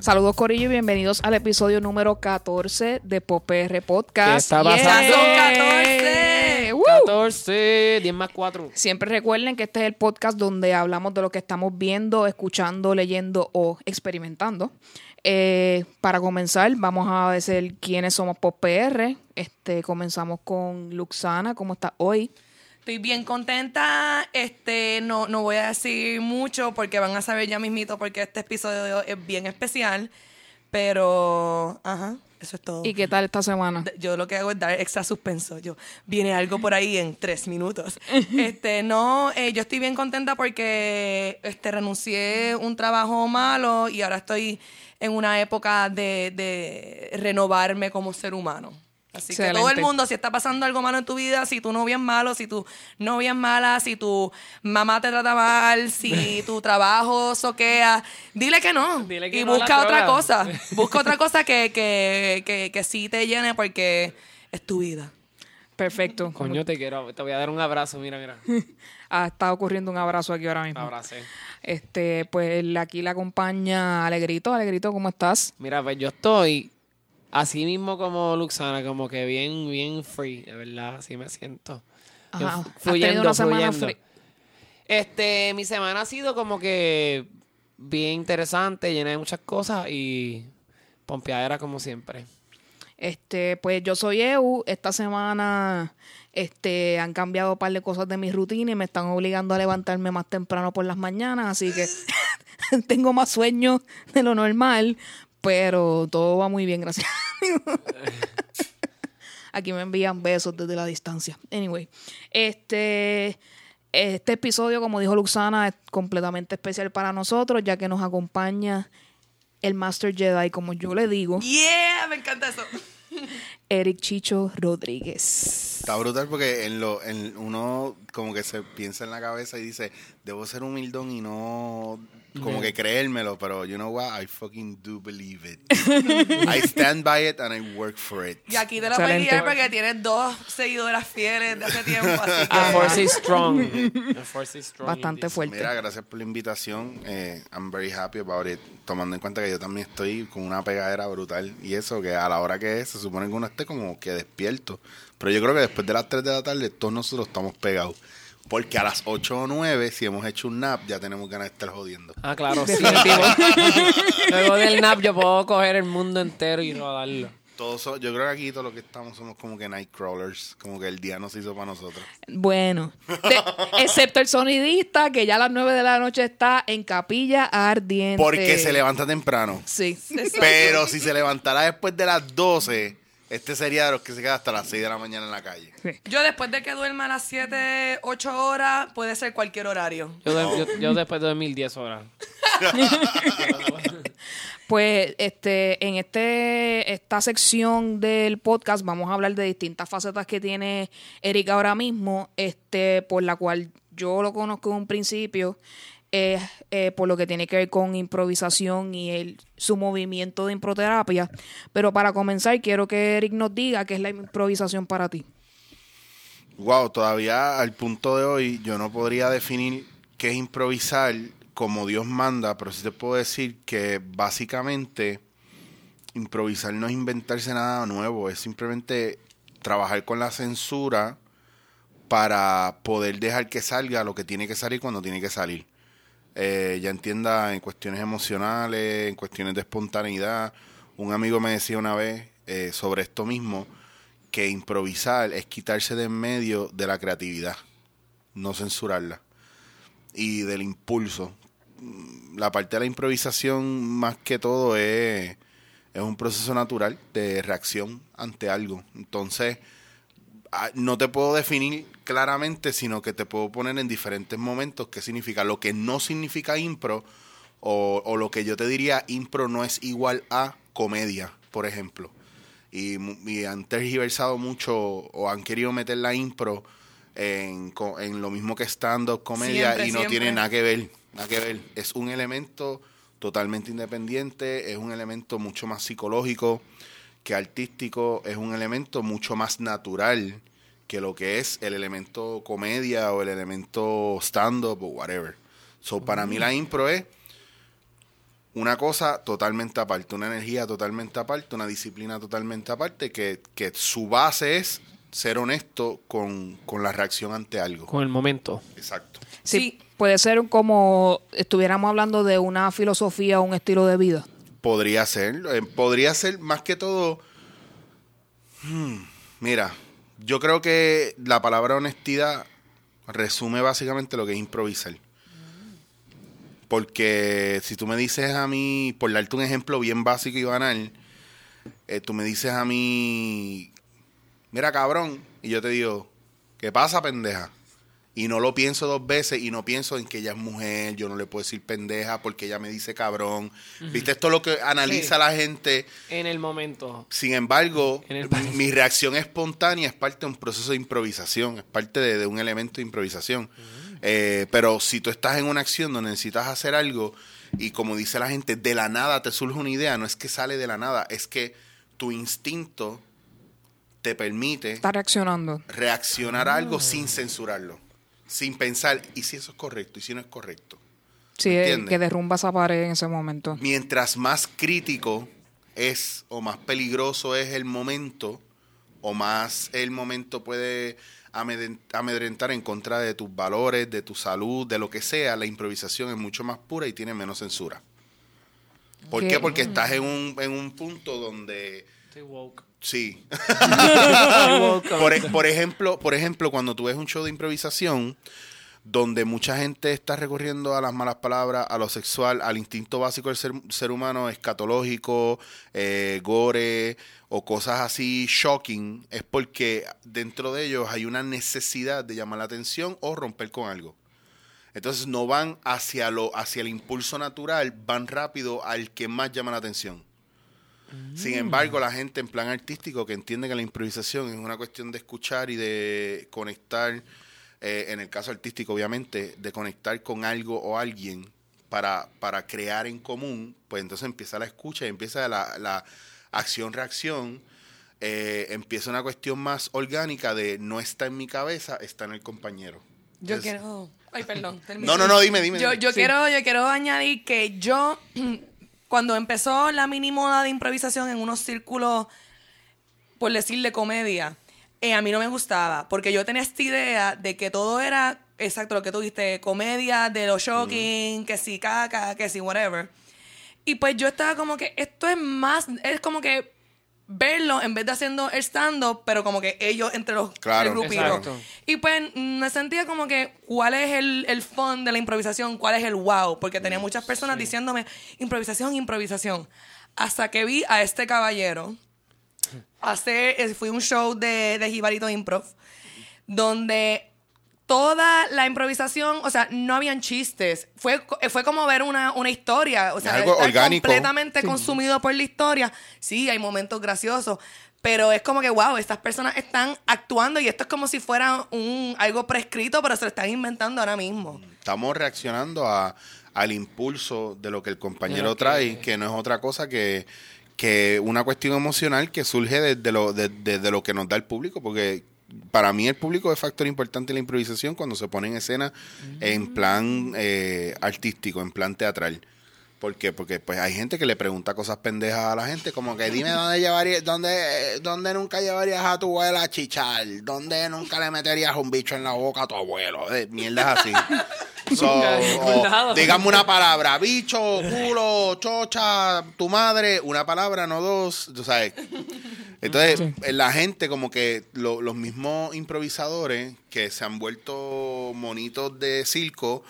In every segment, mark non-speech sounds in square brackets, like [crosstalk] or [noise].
Saludos Corillo y bienvenidos al episodio número 14 de PopR Podcast. ¿Qué está Yeah. pasando? ¡Son 14! ¡Woo! 14, 10 más 4. Siempre recuerden que este es el podcast donde hablamos de lo que estamos viendo, escuchando, leyendo o experimentando. Eh, para comenzar, vamos a decir quiénes somos PopR. Este, comenzamos con Luxana. ¿Cómo está hoy? Estoy bien contenta. Este, no, no voy a decir mucho porque van a saber ya mismito porque este episodio es bien especial. Pero, ajá, eso es todo. ¿Y qué tal esta semana? Yo lo que hago es dar extra suspenso. Yo, viene algo por ahí en tres minutos. [laughs] Este, no, eh, yo estoy bien contenta porque este, renuncié un trabajo malo y ahora estoy en una época de, de renovarme como ser humano. Así que todo el mundo, si está pasando algo malo en tu vida, si tu novia es malo, si tu novia es mala, si tu mamá te trata mal, si [laughs] tu trabajo soquea, dile que no. Dile que y no busca otra droga. cosa. [laughs] Busca otra cosa que, que, que, que sí te llene porque es tu vida. Perfecto. Coño, te quiero. Te voy a dar un abrazo. Mira, mira. [laughs] Ah, está ocurriendo un abrazo aquí ahora mismo. abracé. Este, pues aquí la acompaña Alegrito. Alegrito, ¿cómo estás? Mira, pues yo estoy así mismo como Luxana, como que bien, bien free, de verdad. Así me siento. Ajá. f- ¿Has tenido una semana free? Este, mi semana ha sido como que bien interesante, llena de muchas cosas y pompeadera como siempre. Este, pues yo soy Eu. Esta semana este, han cambiado un par de cosas de mi rutina y me están obligando a levantarme más temprano por las mañanas, así que [laughs] tengo más sueño de lo normal, pero todo va muy bien, gracias. [laughs] Aquí me envían besos desde la distancia. Anyway, este, este episodio, como dijo Luxana, es completamente especial para nosotros, ya que nos acompaña el Master Jedi, como yo le digo. Yeah, me encanta eso. [laughs] Eric Chicho Rodríguez. Está brutal porque en lo, en uno como que se piensa en la cabeza y dice, debo ser humildón y no como que creérmelo, pero you know what, I fucking do believe it. [laughs] I stand by it and I work for it. Y aquí te la guiar porque tienes dos seguidoras fieles de hace tiempo. Así que, The force is strong. [laughs] The force is strong. Bastante fuerte. Mira, gracias por la invitación. Eh, I'm very happy about it. Tomando en cuenta que yo también estoy con una pegadera brutal. Y eso, que a la hora que es, se supone que uno esté como que despierto. Pero yo creo que después de las 3 de la tarde, todos nosotros estamos pegados. Porque a las 8 o 9, si hemos hecho un nap, ya tenemos ganas de estar jodiendo. Ah, claro, [laughs] sí. Luego del nap yo puedo coger el mundo entero y rodarlo. Todos so- yo creo que aquí todos los que estamos somos como que nightcrawlers. Como que el día nos hizo para nosotros. Bueno, de- [laughs] excepto el sonidista que ya a las 9 de la noche está en capilla ardiente. Porque se levanta temprano. Sí. Pero si se levantara después de las 12, este sería de los que se queda hasta las 6 de la mañana en la calle. Yo después de que duerma a las 7, 8 horas, puede ser cualquier horario. Yo, de- yo, yo después de dormir 10 horas. [laughs] Pues este, en este, esta sección del podcast vamos a hablar de distintas facetas que tiene Eric ahora mismo, este, por la cual yo lo conozco en un principio, eh, eh, por lo que tiene que ver con improvisación y el, su movimiento de improterapia. Pero para comenzar, quiero que Eric nos diga qué es la improvisación para ti. Wow, todavía al punto de hoy yo no podría definir qué es improvisar como Dios manda, pero sí te puedo decir que básicamente improvisar no es inventarse nada nuevo, es simplemente trabajar con la censura para poder dejar que salga lo que tiene que salir cuando tiene que salir. Eh, ya entienda en cuestiones emocionales, en cuestiones de espontaneidad. Un amigo me decía una vez eh, sobre esto mismo, que improvisar es quitarse de en medio de la creatividad, no censurarla, y del impulso. La parte de la improvisación, más que todo, es, es un proceso natural de reacción ante algo. Entonces, no te puedo definir claramente, sino que te puedo poner en diferentes momentos qué significa. Lo que no significa impro, o, o lo que yo te diría, impro no es igual a comedia, por ejemplo. Y, y han tergiversado mucho o han querido meter la impro en, lo mismo que stand-up, comedia, Siempre, y no siempre. tiene nada que ver. Nada que ver. Es un elemento totalmente independiente, es un elemento mucho más psicológico que artístico, es un elemento mucho más natural que lo que es el elemento comedia o el elemento stand-up o whatever. So, para mí la impro es una cosa totalmente aparte, una energía totalmente aparte, una disciplina totalmente aparte, que, que su base es ser honesto con, con la reacción ante algo. Con el momento. Exacto. Sí, Sí. puede ser como estuviéramos hablando de una filosofía o un estilo de vida. Podría ser, eh, podría ser más que todo. hmm, mira, yo creo que la palabra honestidad resume básicamente lo que es improvisar. Porque si tú me dices a mí, por darte un ejemplo bien básico y banal, eh, tú me dices a mí, mira cabrón, y yo te digo, ¿qué pasa, pendeja? Y no lo pienso dos veces y no pienso en que ella es mujer, yo no le puedo decir pendeja porque ella me dice cabrón. ¿Viste? Esto es lo que analiza Sí. la gente. En el momento. Sin embargo, el mi, reacción espontánea es parte de un proceso de improvisación, es parte de, de un elemento de improvisación. Eh, pero si tú estás en una acción donde necesitas hacer algo y como dice la gente, de la nada te surge una idea, no es que sale de la nada, es que tu instinto te permite Está reaccionando. reaccionar a algo sin censurarlo, sin pensar, ¿y si eso es correcto? ¿Y si no es correcto? Sí, ¿Me eh, que derrumba esa pared en ese momento. Mientras más crítico es o más peligroso es el momento, o más el momento puede amedren- amedrentar en contra de tus valores, de tu salud, de lo que sea, la improvisación es mucho más pura y tiene menos censura. ¿Por ¿Qué? qué? Porque estás en un, en un punto donde... Estoy woke. Sí. [laughs] [laughs] Por, e- por ejemplo, por ejemplo, cuando tú ves un show de improvisación donde mucha gente está recurriendo a las malas palabras, a lo sexual, al instinto básico del ser, ser humano, escatológico, eh, gore o cosas así shocking, es porque dentro de ellos hay una necesidad de llamar la atención o romper con algo. Entonces no van hacia lo hacia el impulso natural, van rápido al que más llama la atención. Sin embargo, la gente en plan artístico que entiende que la improvisación es una cuestión de escuchar y de conectar, eh, en el caso artístico obviamente, de conectar con algo o alguien para, para crear en común, pues entonces empieza la escucha y empieza la, la acción-reacción, eh, empieza una cuestión más orgánica de no está en mi cabeza, está en el compañero. Yo Es- quiero. Ay, perdón. [laughs] No, no, no, dime, dime. Yo, yo Sí. quiero, yo quiero añadir que yo, [clears throat] cuando empezó la mini moda de improvisación en unos círculos, por decirle comedia, eh, a mí no me gustaba, porque yo tenía esta idea de que todo era, exacto lo que tú dijiste, comedia de los shocking, que si caca, que si whatever. Y pues yo estaba como que esto es más, es como que verlo en vez de haciendo el stand-up, pero como que ellos entre los Claro, el grupito. Y pues mm, me sentía como que, ¿cuál es el, el fun de la improvisación? ¿Cuál es el wow? Porque tenía muchas personas diciéndome, improvisación, improvisación. Hasta que vi a este caballero hacer, eh, fui a un show de, de Jibarito Improv, donde toda la improvisación, o sea, no habían chistes. Fue, fue como ver una, una historia. O sea, Algo estar orgánico. completamente consumido por la historia. Sí, hay momentos graciosos. Pero es como que, wow, estas personas están actuando y esto es como si fuera un, algo prescrito, pero se lo están inventando ahora mismo. Estamos reaccionando a, al impulso de lo que el compañero trae, que no es otra cosa que, que una cuestión emocional que surge desde lo, de, desde lo que nos da el público, porque para mí el público es factor importante en la improvisación cuando se pone en escena en plan eh, artístico, en plan teatral. ¿Por qué? Porque pues hay gente que le pregunta cosas pendejas a la gente, como que dime dónde llevarías, dónde, dónde nunca llevarías a tu abuela a chichar, dónde nunca le meterías un bicho en la boca a tu abuelo, Eh, mierdas así. [laughs] So, o, dígame una palabra, bicho, culo, chocha, tu madre, una palabra, no dos, tú sabes. Entonces, la gente como que lo- los mismos improvisadores que se han vuelto monitos de circo,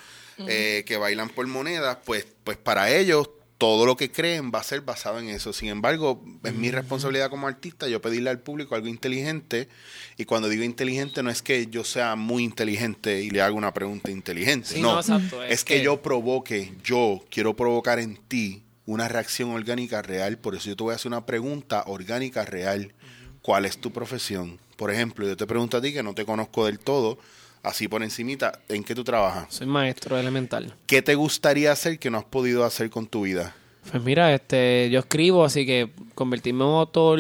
eh, que bailan por monedas, pues, pues para ellos todo lo que creen va a ser basado en eso. Sin embargo, es mi responsabilidad como artista yo pedirle al público algo inteligente. Y cuando digo inteligente no es que yo sea muy inteligente y le haga una pregunta inteligente. Sí, no, no, exacto, es, es que, que- yo provoque, yo quiero provocar en ti una reacción orgánica real. Por eso yo te voy a hacer una pregunta orgánica real. ¿Cuál es tu profesión? Por ejemplo, yo te pregunto a ti que no te conozco del todo, así por encimita, ¿en qué tú trabajas? Soy maestro elemental. ¿Qué te gustaría hacer que no has podido hacer con tu vida? Pues mira, este, yo escribo, así que convertirme en autor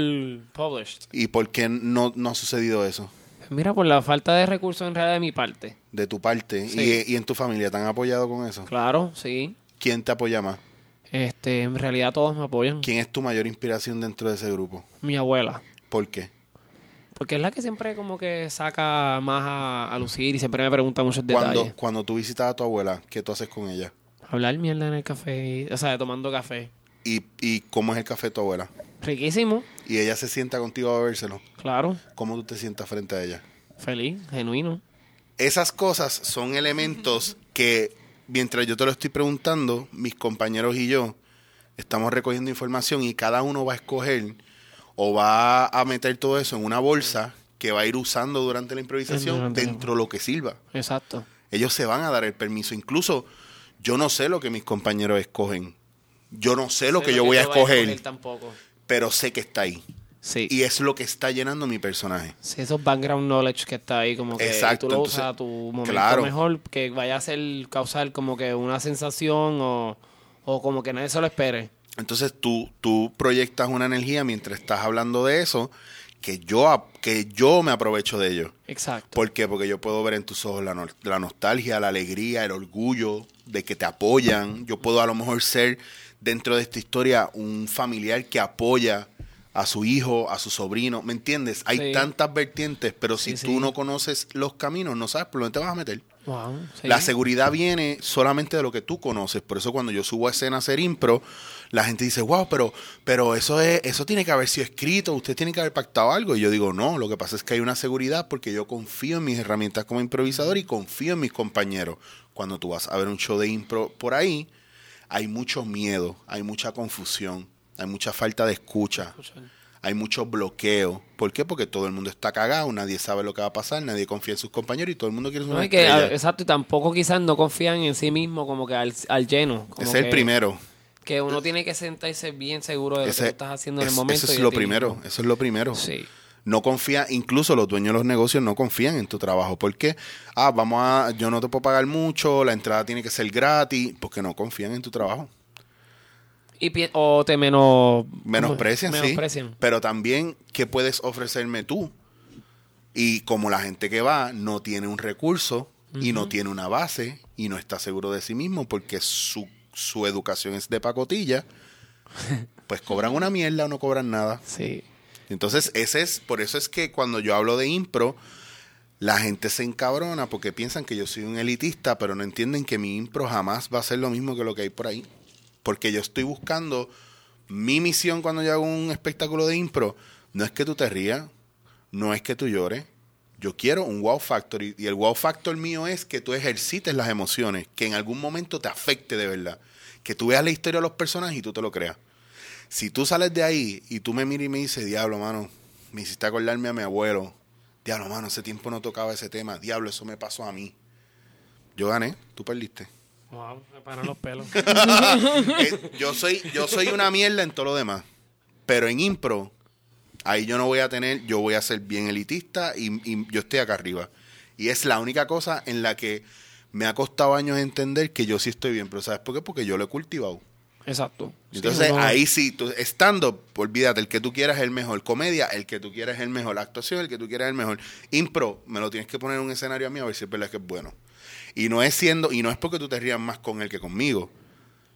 published. ¿Y por qué no, no ha sucedido eso? Pues mira, por la falta de recursos en realidad de mi parte. De tu parte Sí. y, y en tu familia, ¿te han apoyado con eso? Claro, sí. ¿Quién te apoya más? Este, en realidad todos me apoyan. ¿Quién es tu mayor inspiración dentro de ese grupo? Mi abuela. ¿Por qué? Porque es la que siempre como que saca más a, a lucir y siempre me pregunta muchos Cuando, detalles. cuando tú visitas a tu abuela, ¿qué tú haces con ella? Hablar mierda en el café, o sea, tomando café. ¿Y, y cómo es el café de tu abuela? Riquísimo, Y ella se sienta contigo a bebérselo. claro. ¿Cómo tú te sientas frente a ella? Feliz, genuino. Esas cosas son elementos que, mientras yo te lo estoy preguntando, mis compañeros y yo estamos recogiendo información y cada uno va a escoger o va a meter todo eso en una bolsa que va a ir usando durante la improvisación Durante dentro de lo que sirva. Exacto. Ellos se van a dar el permiso. Incluso yo no sé lo que mis compañeros escogen. Yo no sé lo Sé que yo voy a escoger, tampoco. pero sé que está ahí. Sí. Y es lo que está llenando mi personaje. Sí, esos background knowledge que está ahí, como que Exacto, tú lo entonces, usas a tu momento claro. mejor, que vaya a ser, causar como que una sensación o, o como que nadie se lo espere. Entonces tú, tú proyectas una energía mientras estás hablando de eso que yo, que yo me aprovecho de ello. Exacto. ¿Por qué? Porque yo puedo ver en tus ojos la, no- la nostalgia, la alegría, el orgullo de que te apoyan. Yo puedo a lo mejor ser dentro de esta historia un familiar que apoya a su hijo, a su sobrino. ¿Me entiendes? Hay Sí. tantas vertientes, pero si Sí, tú sí. no conoces los caminos, no sabes por dónde te vas a meter. Wow. La seguridad viene solamente de lo que tú conoces. Por eso cuando yo subo a escena a hacer impro, la gente dice, wow, pero, pero eso es, eso tiene que haber sido escrito, usted tiene que haber pactado algo. Y yo digo, no, lo que pasa es que hay una seguridad porque yo confío en mis herramientas como improvisador y confío en mis compañeros. Cuando tú vas a ver un show de impro por ahí, hay mucho miedo, hay mucha confusión, hay mucha falta de escucha. Hay mucho bloqueo. ¿Por qué? Porque todo el mundo está cagado, nadie sabe lo que va a pasar, nadie confía en sus compañeros y todo el mundo quiere ser una que, exacto, y tampoco quizás no confían en sí mismo como que al, al lleno. como Ese es el primero. Que uno tiene que sentarse bien seguro de lo que estás haciendo en el momento. Eso es lo primero. mismo. Eso es lo primero. Sí. No confía, incluso los dueños de los negocios no confían en tu trabajo. ¿Por qué? Ah, vamos a, yo no te puedo pagar mucho, la entrada tiene que ser gratis, porque no confían en tu trabajo. Y o te menos... Menosprecian, sí. menosprecian. Pero también, ¿qué puedes ofrecerme tú? Y como la gente que va no tiene un recurso y no tiene una base y no está seguro de sí mismo porque su, su educación es de pacotilla, [laughs] pues cobran una mierda o no cobran nada. Sí. Entonces, ese es, por eso es que cuando yo hablo de impro, la gente se encabrona porque piensan que yo soy un elitista, pero no entienden que mi impro jamás va a ser lo mismo que lo que hay por ahí. Porque yo estoy buscando mi misión cuando yo hago un espectáculo de impro. No es que tú te rías, no es que tú llores. Yo quiero un wow factor y, el wow factor mío es que tú ejercites las emociones, que en algún momento te afecte de verdad. Que tú veas la historia de los personajes y tú te lo creas. Si tú sales de ahí y tú me miras y me dices, diablo, mano, me hiciste acordarme a mi abuelo. Diablo, mano, ese tiempo no tocaba ese tema. Diablo, eso me pasó a mí. Yo gané, tú perdiste. Wow, me paran los pelos. [laughs] Eh, yo, soy, yo soy una mierda en todo lo demás. Pero en impro, ahí yo no voy a tener, yo voy a ser bien elitista y, y yo estoy acá arriba. Y es la única cosa en la que me ha costado años entender que yo sí estoy bien. Pero ¿sabes por qué? Porque yo lo he cultivado. Exacto. Entonces Sí, ahí sí, estando, olvídate, el que tú quieras es el mejor. Comedia, el que tú quieras es el mejor. Actuación, el que tú quieras es el mejor. Impro, me lo tienes que poner en un escenario a mí a ver si es verdad que es bueno. Y no es siendo, y no es porque tú te rías más con él que conmigo.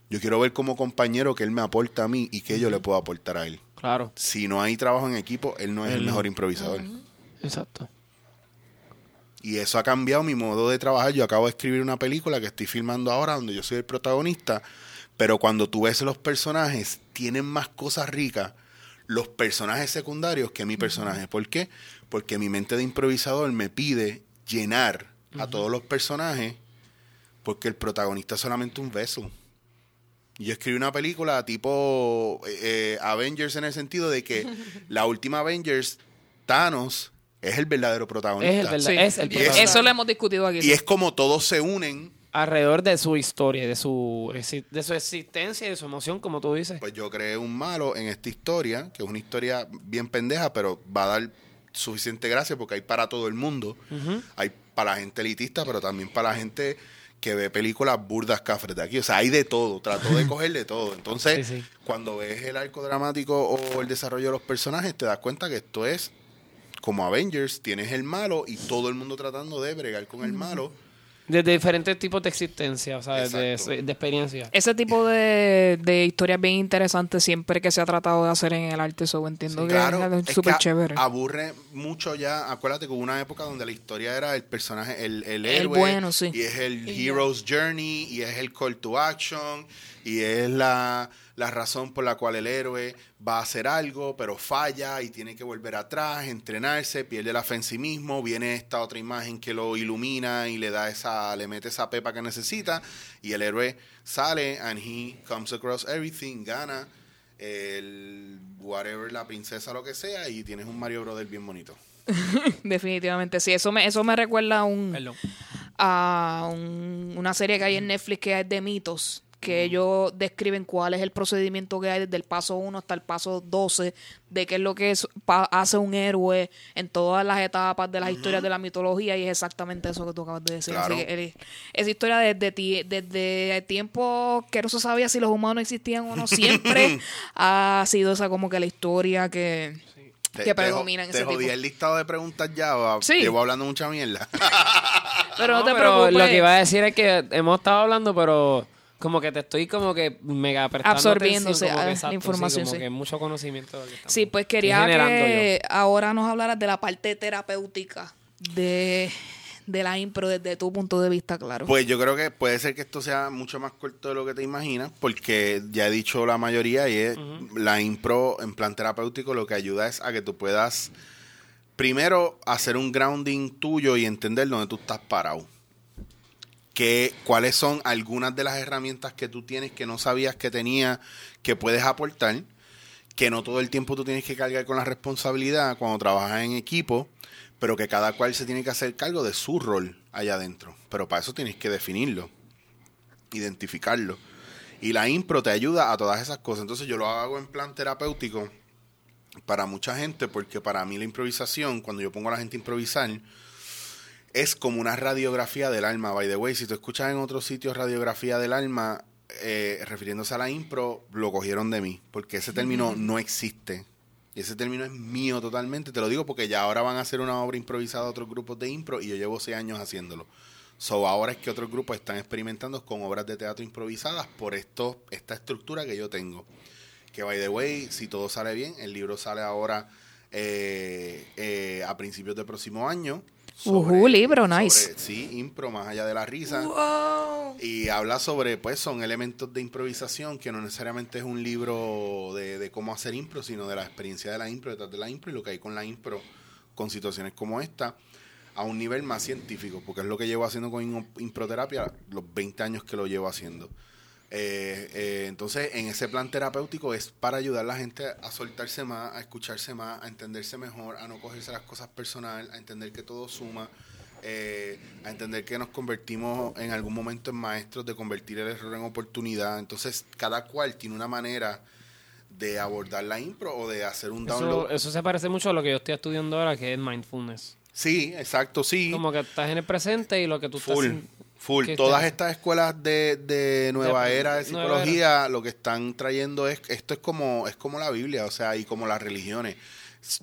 Yo quiero ver como compañero que él me aporta a mí y que yo le puedo aportar a él. Claro. Si no hay trabajo en equipo, él no es el Él- mejor improvisador. Exacto. Y eso ha cambiado mi modo de trabajar. Yo acabo de escribir una película que estoy filmando ahora donde yo soy el protagonista. Pero cuando tú ves los personajes, tienen más cosas ricas los personajes secundarios que mi personaje. ¿Por qué? Porque mi mente de improvisador me pide llenar a todos los personajes porque el protagonista es solamente un beso. Y yo escribí una película tipo eh, eh, Avengers en el sentido de que [laughs] la última Avengers, Thanos, es el verdadero protagonista. Es el verdad- Sí. es el Y es- protagonista. Eso lo hemos discutido aquí. Y es como todos se unen. alrededor de su historia, de su, de su existencia y de su emoción, como tú dices. Pues yo creé un malo en esta historia, que es una historia bien pendeja, pero va a dar suficiente gracia porque hay para todo el mundo. Hay para la gente elitista, pero también para la gente que ve películas burdas cafres de aquí. O sea, hay de todo. Trató de [laughs] coger de todo. Entonces, Sí, sí. cuando ves el arco dramático o el desarrollo de los personajes, te das cuenta que esto es como Avengers. Tienes el malo y todo el mundo tratando de bregar con el malo. Desde diferentes tipos de existencia, o sea, desde Exacto. de experiencia. Ese tipo de, de historias bien interesantes siempre que se ha tratado de hacer en el arte, eso entiendo Sí, que claro, es es súper que chévere. aburre mucho ya. Acuérdate que hubo una época donde la historia era el personaje, el, el El héroe. bueno, sí. Y es el hero's journey, y es el call to action, y es la, la razón por la cual el héroe va a hacer algo, pero falla y tiene que volver atrás, entrenarse, pierde la fe en sí mismo, viene esta otra imagen que lo ilumina y le da esa, le mete esa pepa que necesita, y el héroe sale and he comes across everything, gana el whatever, la princesa, lo que sea, y tienes un Mario Brother bien bonito. [laughs] Definitivamente, sí. Eso me, eso me recuerda a, un, a un- una serie que hay en Netflix que es de mitos, que ellos describen cuál es el procedimiento que hay desde el paso 1 hasta el paso 12, de qué es lo que es, pa- hace un héroe en todas las etapas de las historias de la mitología, y es exactamente eso que tú acabas de decir. Claro. Así que, esa historia desde, ti- desde tiempo que no se sabía si los humanos existían o no, [laughs] siempre ha sido esa como que la historia que, Te- que te predomina jo- en Te ese jodí tipo. el listado de preguntas ya, o Sí. llevo hablando mucha mierda. [laughs] Pero no, No, te pero preocupes. Lo que iba a decir es que hemos estado hablando, pero como que te estoy como que mega prestando Absorbiéndose, atención, como que ah, la sí, información, como sí. que mucho conocimiento de lo que estamos Sí, pues quería que ahora nos hablaras de la parte terapéutica de, de la impro desde tu punto de vista, claro. Pues yo creo que puede ser que esto sea mucho más corto de lo que te imaginas, porque ya he dicho la mayoría y es la impro en plan terapéutico lo que ayuda es a que tú puedas primero hacer un grounding tuyo y entender dónde tú estás parado. Que, cuáles son algunas de las herramientas que tú tienes que no sabías que tenías que puedes aportar, que no todo el tiempo tú tienes que cargar con la responsabilidad cuando trabajas en equipo, pero que cada cual se tiene que hacer cargo de su rol allá adentro. Pero para eso tienes que definirlo, identificarlo. Y la impro te ayuda a todas esas cosas. Entonces yo lo hago en plan terapéutico para mucha gente, porque para mí la improvisación, cuando yo pongo a la gente a improvisar, es como una radiografía del alma. By the way, si tú escuchas en otros sitios radiografía del alma, eh, refiriéndose a la impro, lo cogieron de mí, porque ese término no existe. Y ese término es mío totalmente. Te lo digo porque ya ahora van a hacer una obra improvisada otros grupos de impro y yo llevo seis años haciéndolo. So ahora es que otros grupos están experimentando con obras de teatro improvisadas por esto, esta estructura que yo tengo. Que by the way, si todo sale bien, el libro sale ahora eh, eh, a principios del próximo año. Ujú, libro, nice. sobre- sí, impro más allá de la risa. Wow. Y habla sobre, pues, son elementos de improvisación que no necesariamente es un libro de, de cómo hacer impro, sino de la experiencia de la impro, detrás de la impro y lo que hay con la impro, con situaciones como esta, a un nivel más científico, porque es lo que llevo haciendo con improterapia los 20 años que lo llevo haciendo. Eh, eh, entonces, en ese plan terapéutico es para ayudar a la gente a soltarse más, a escucharse más, a entenderse mejor, a no cogerse las cosas personal, a entender que todo suma, eh, a entender que nos convertimos en algún momento en maestros de convertir el error en oportunidad. Entonces, cada cual tiene una manera de abordar la impro o de hacer un Eso, download. eso se parece mucho a lo que yo estoy estudiando ahora, que es mindfulness. Sí, exacto, sí. Como que estás en el presente y lo que tú Full, estás... full. Todas estas escuelas de, de nueva De- era de psicología lo que están trayendo es, esto es como, es como la Biblia, o sea, y como las religiones.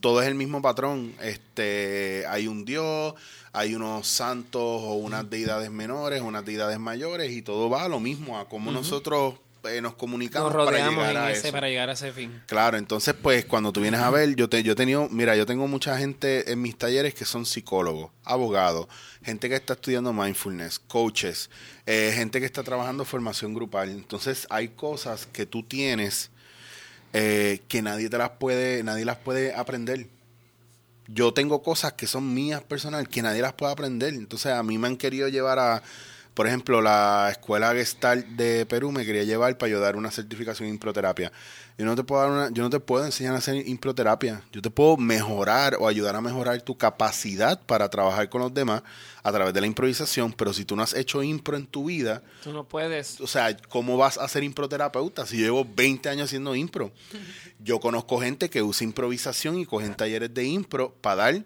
Todo es el mismo patrón. Este, hay un Dios, hay unos santos o unas deidades menores, unas deidades mayores, y todo va a lo mismo, a cómo nosotros eh, nos comunicamos Nos para rodeamos llegar en a ese eso. para llegar a ese fin. Claro, entonces pues cuando tú vienes a ver, yo te, yo he tenido, mira, yo tengo mucha gente en mis talleres que son psicólogos, abogados, gente que está estudiando mindfulness, coaches, eh, gente que está trabajando formación grupal. Entonces hay cosas que tú tienes eh, que nadie te las puede, nadie las puede aprender. Yo tengo cosas que son mías personal que nadie las puede aprender. Entonces a mí me han querido llevar a, por ejemplo, la escuela Gestalt de Perú me quería llevar para yo dar una certificación en improterapia. Yo no te puedo dar una, yo no te puedo enseñar a hacer improterapia. Yo te puedo mejorar o ayudar a mejorar tu capacidad para trabajar con los demás a través de la improvisación, pero si tú no has hecho impro en tu vida, Tú no puedes... o sea, ¿cómo vas a ser improterapeuta si yo llevo 20 años haciendo impro? [laughs] Yo conozco gente que usa improvisación y cogen talleres de impro para dar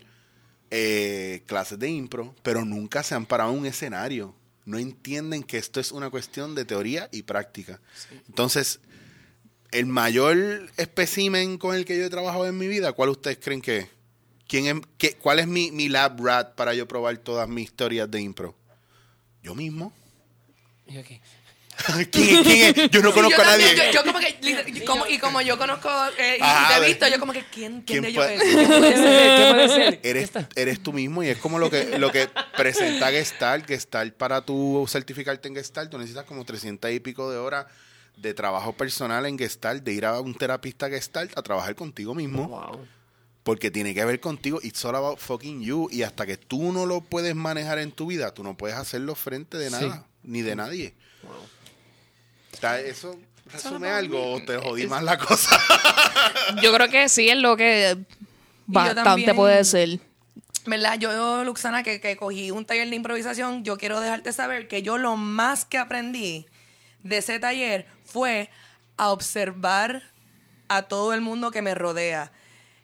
eh, clases de impro, pero nunca se han parado en un escenario. No entienden que esto es una cuestión de teoría y práctica. Entonces, el mayor espécimen con el que yo he trabajado en mi vida, ¿cuál ustedes creen que es? ¿Quién es qué- ¿Cuál es mi, mi lab rat para yo probar todas mis historias de impro? Yo mismo. Y yo aquí, [laughs] ¿Quién, quién es? Yo no [laughs] Sí, conozco yo a nadie. también, Yo, yo como que, [laughs] y como, y como yo conozco eh, y Ajá, te he de- visto, yo como que, ¿quién, quién, ¿Quién de ellos es? ¿Quién puede ser? ¿Qué puede ser? ¿Qué Eres, eres tú mismo y es como lo que, lo que presenta Gestalt. Gestalt, para tú certificarte en Gestalt, tú necesitas como 300 y pico de horas de trabajo personal en Gestalt, de ir a un terapista Gestalt a trabajar contigo mismo. Wow. Porque tiene que ver contigo. It's all about fucking you. Y hasta que tú no lo puedes manejar en tu vida, tú no puedes hacerlo frente de Sí. nada, ni de nadie. ¿Eso resume algo o te jodí más la cosa? [laughs] Yo creo que sí es lo que bastante también. puede ser. ¿Verdad? Yo, Luxana, que, que cogí un taller de improvisación, yo quiero dejarte saber que yo lo más que aprendí de ese taller fue a observar a todo el mundo que me rodea.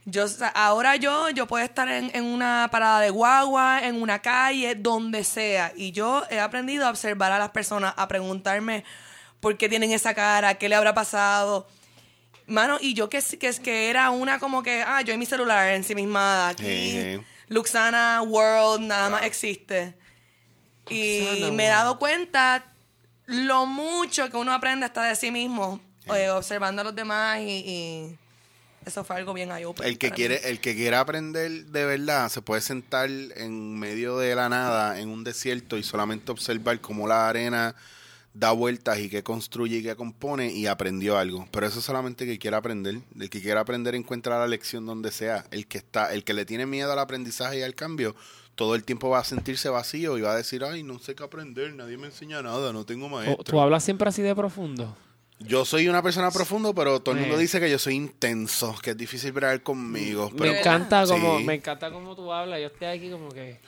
Yo, ahora yo, yo puedo estar en, en una parada de guagua, en una calle, donde sea. Y yo he aprendido a observar a las personas, a preguntarme por qué tienen esa cara, qué le habrá pasado. Mano, y yo que, que es que era una como que, ah, yo en mi celular ensimismada, aquí, Ejé. Luxana World, nada más existe. Y Luxana me he dado cuenta lo mucho que uno aprende hasta de sí mismo, eh, observando a los demás y, y eso fue algo bien eye El que quiere, el que quiera aprender de verdad se puede sentar en medio de la nada, en un desierto, y solamente observar cómo la arena da vueltas y qué construye y qué compone, y aprendió algo. Pero eso es solamente que quiera aprender. El que quiera aprender encuentra la lección donde sea. El que está, el que le tiene miedo al aprendizaje y al cambio, todo el tiempo va a sentirse vacío y va a decir, ay, no sé qué aprender, nadie me enseña nada, no tengo ¿Tú, maestro. tú hablas siempre así de profundo? Yo soy una persona profundo, pero todo el mundo Eh. dice que yo soy intenso, que es difícil bregar conmigo. Pero me encanta como Sí. me encanta como tú hablas. Yo estoy aquí como que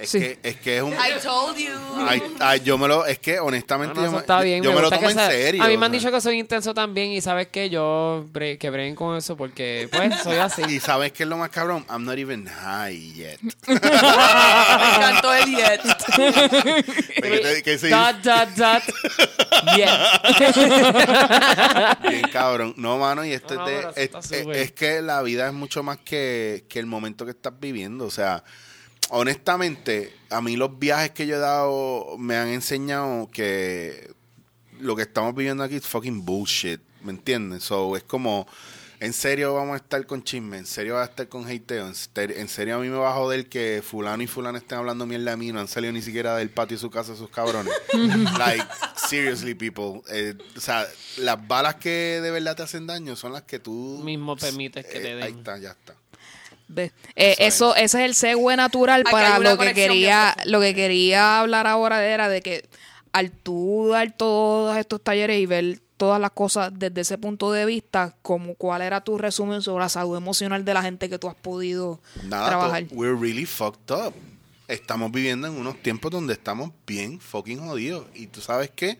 Es, Sí. que, es que es un... I told you. Ay, ay, yo me lo... Es que no, honestamente no, yo, eso me, está bien. yo me lo gusta tomo que en sea- serio. A mí me han dicho que soy intenso también y sabes que yo bre- que breguen con eso porque pues soy así. Y sabes qué es lo más cabrón? I'm not even high yet. [laughs] Me encantó el yet. [laughs] ¿Qué te- qué dice? dot dot dot. Yeah. [laughs] Bien cabrón. No, mano, y esto No, no, es, de- es, es- es que la vida es mucho más que, que el momento que estás viviendo. O sea, honestamente, a mí los viajes que yo he dado me han enseñado que lo que estamos viviendo aquí es fucking bullshit. ¿Me entiendes? So, es como, en serio vamos a estar con chisme, en serio va a estar con hateo, en, ser- en serio a mí me va a joder que fulano y fulano estén hablando mierda de mí, no han salido ni siquiera del patio de su casa sus cabrones. [laughs] like, seriously people. Eh, o sea, las balas que de verdad te hacen daño son las que tú... Mismo permites que te Eh, den. Ahí está, ya está. Ve, eh, eso, ese es el segue natural Aquí para lo que quería, lo que quería hablar ahora era de que al tú dar todos estos talleres y ver todas las cosas desde ese punto de vista, como cuál era tu resumen sobre la salud emocional de la gente que tú has podido Nada, trabajar. we're really fucked up. Estamos viviendo en unos tiempos donde estamos bien fucking jodidos. Y tú sabes qué?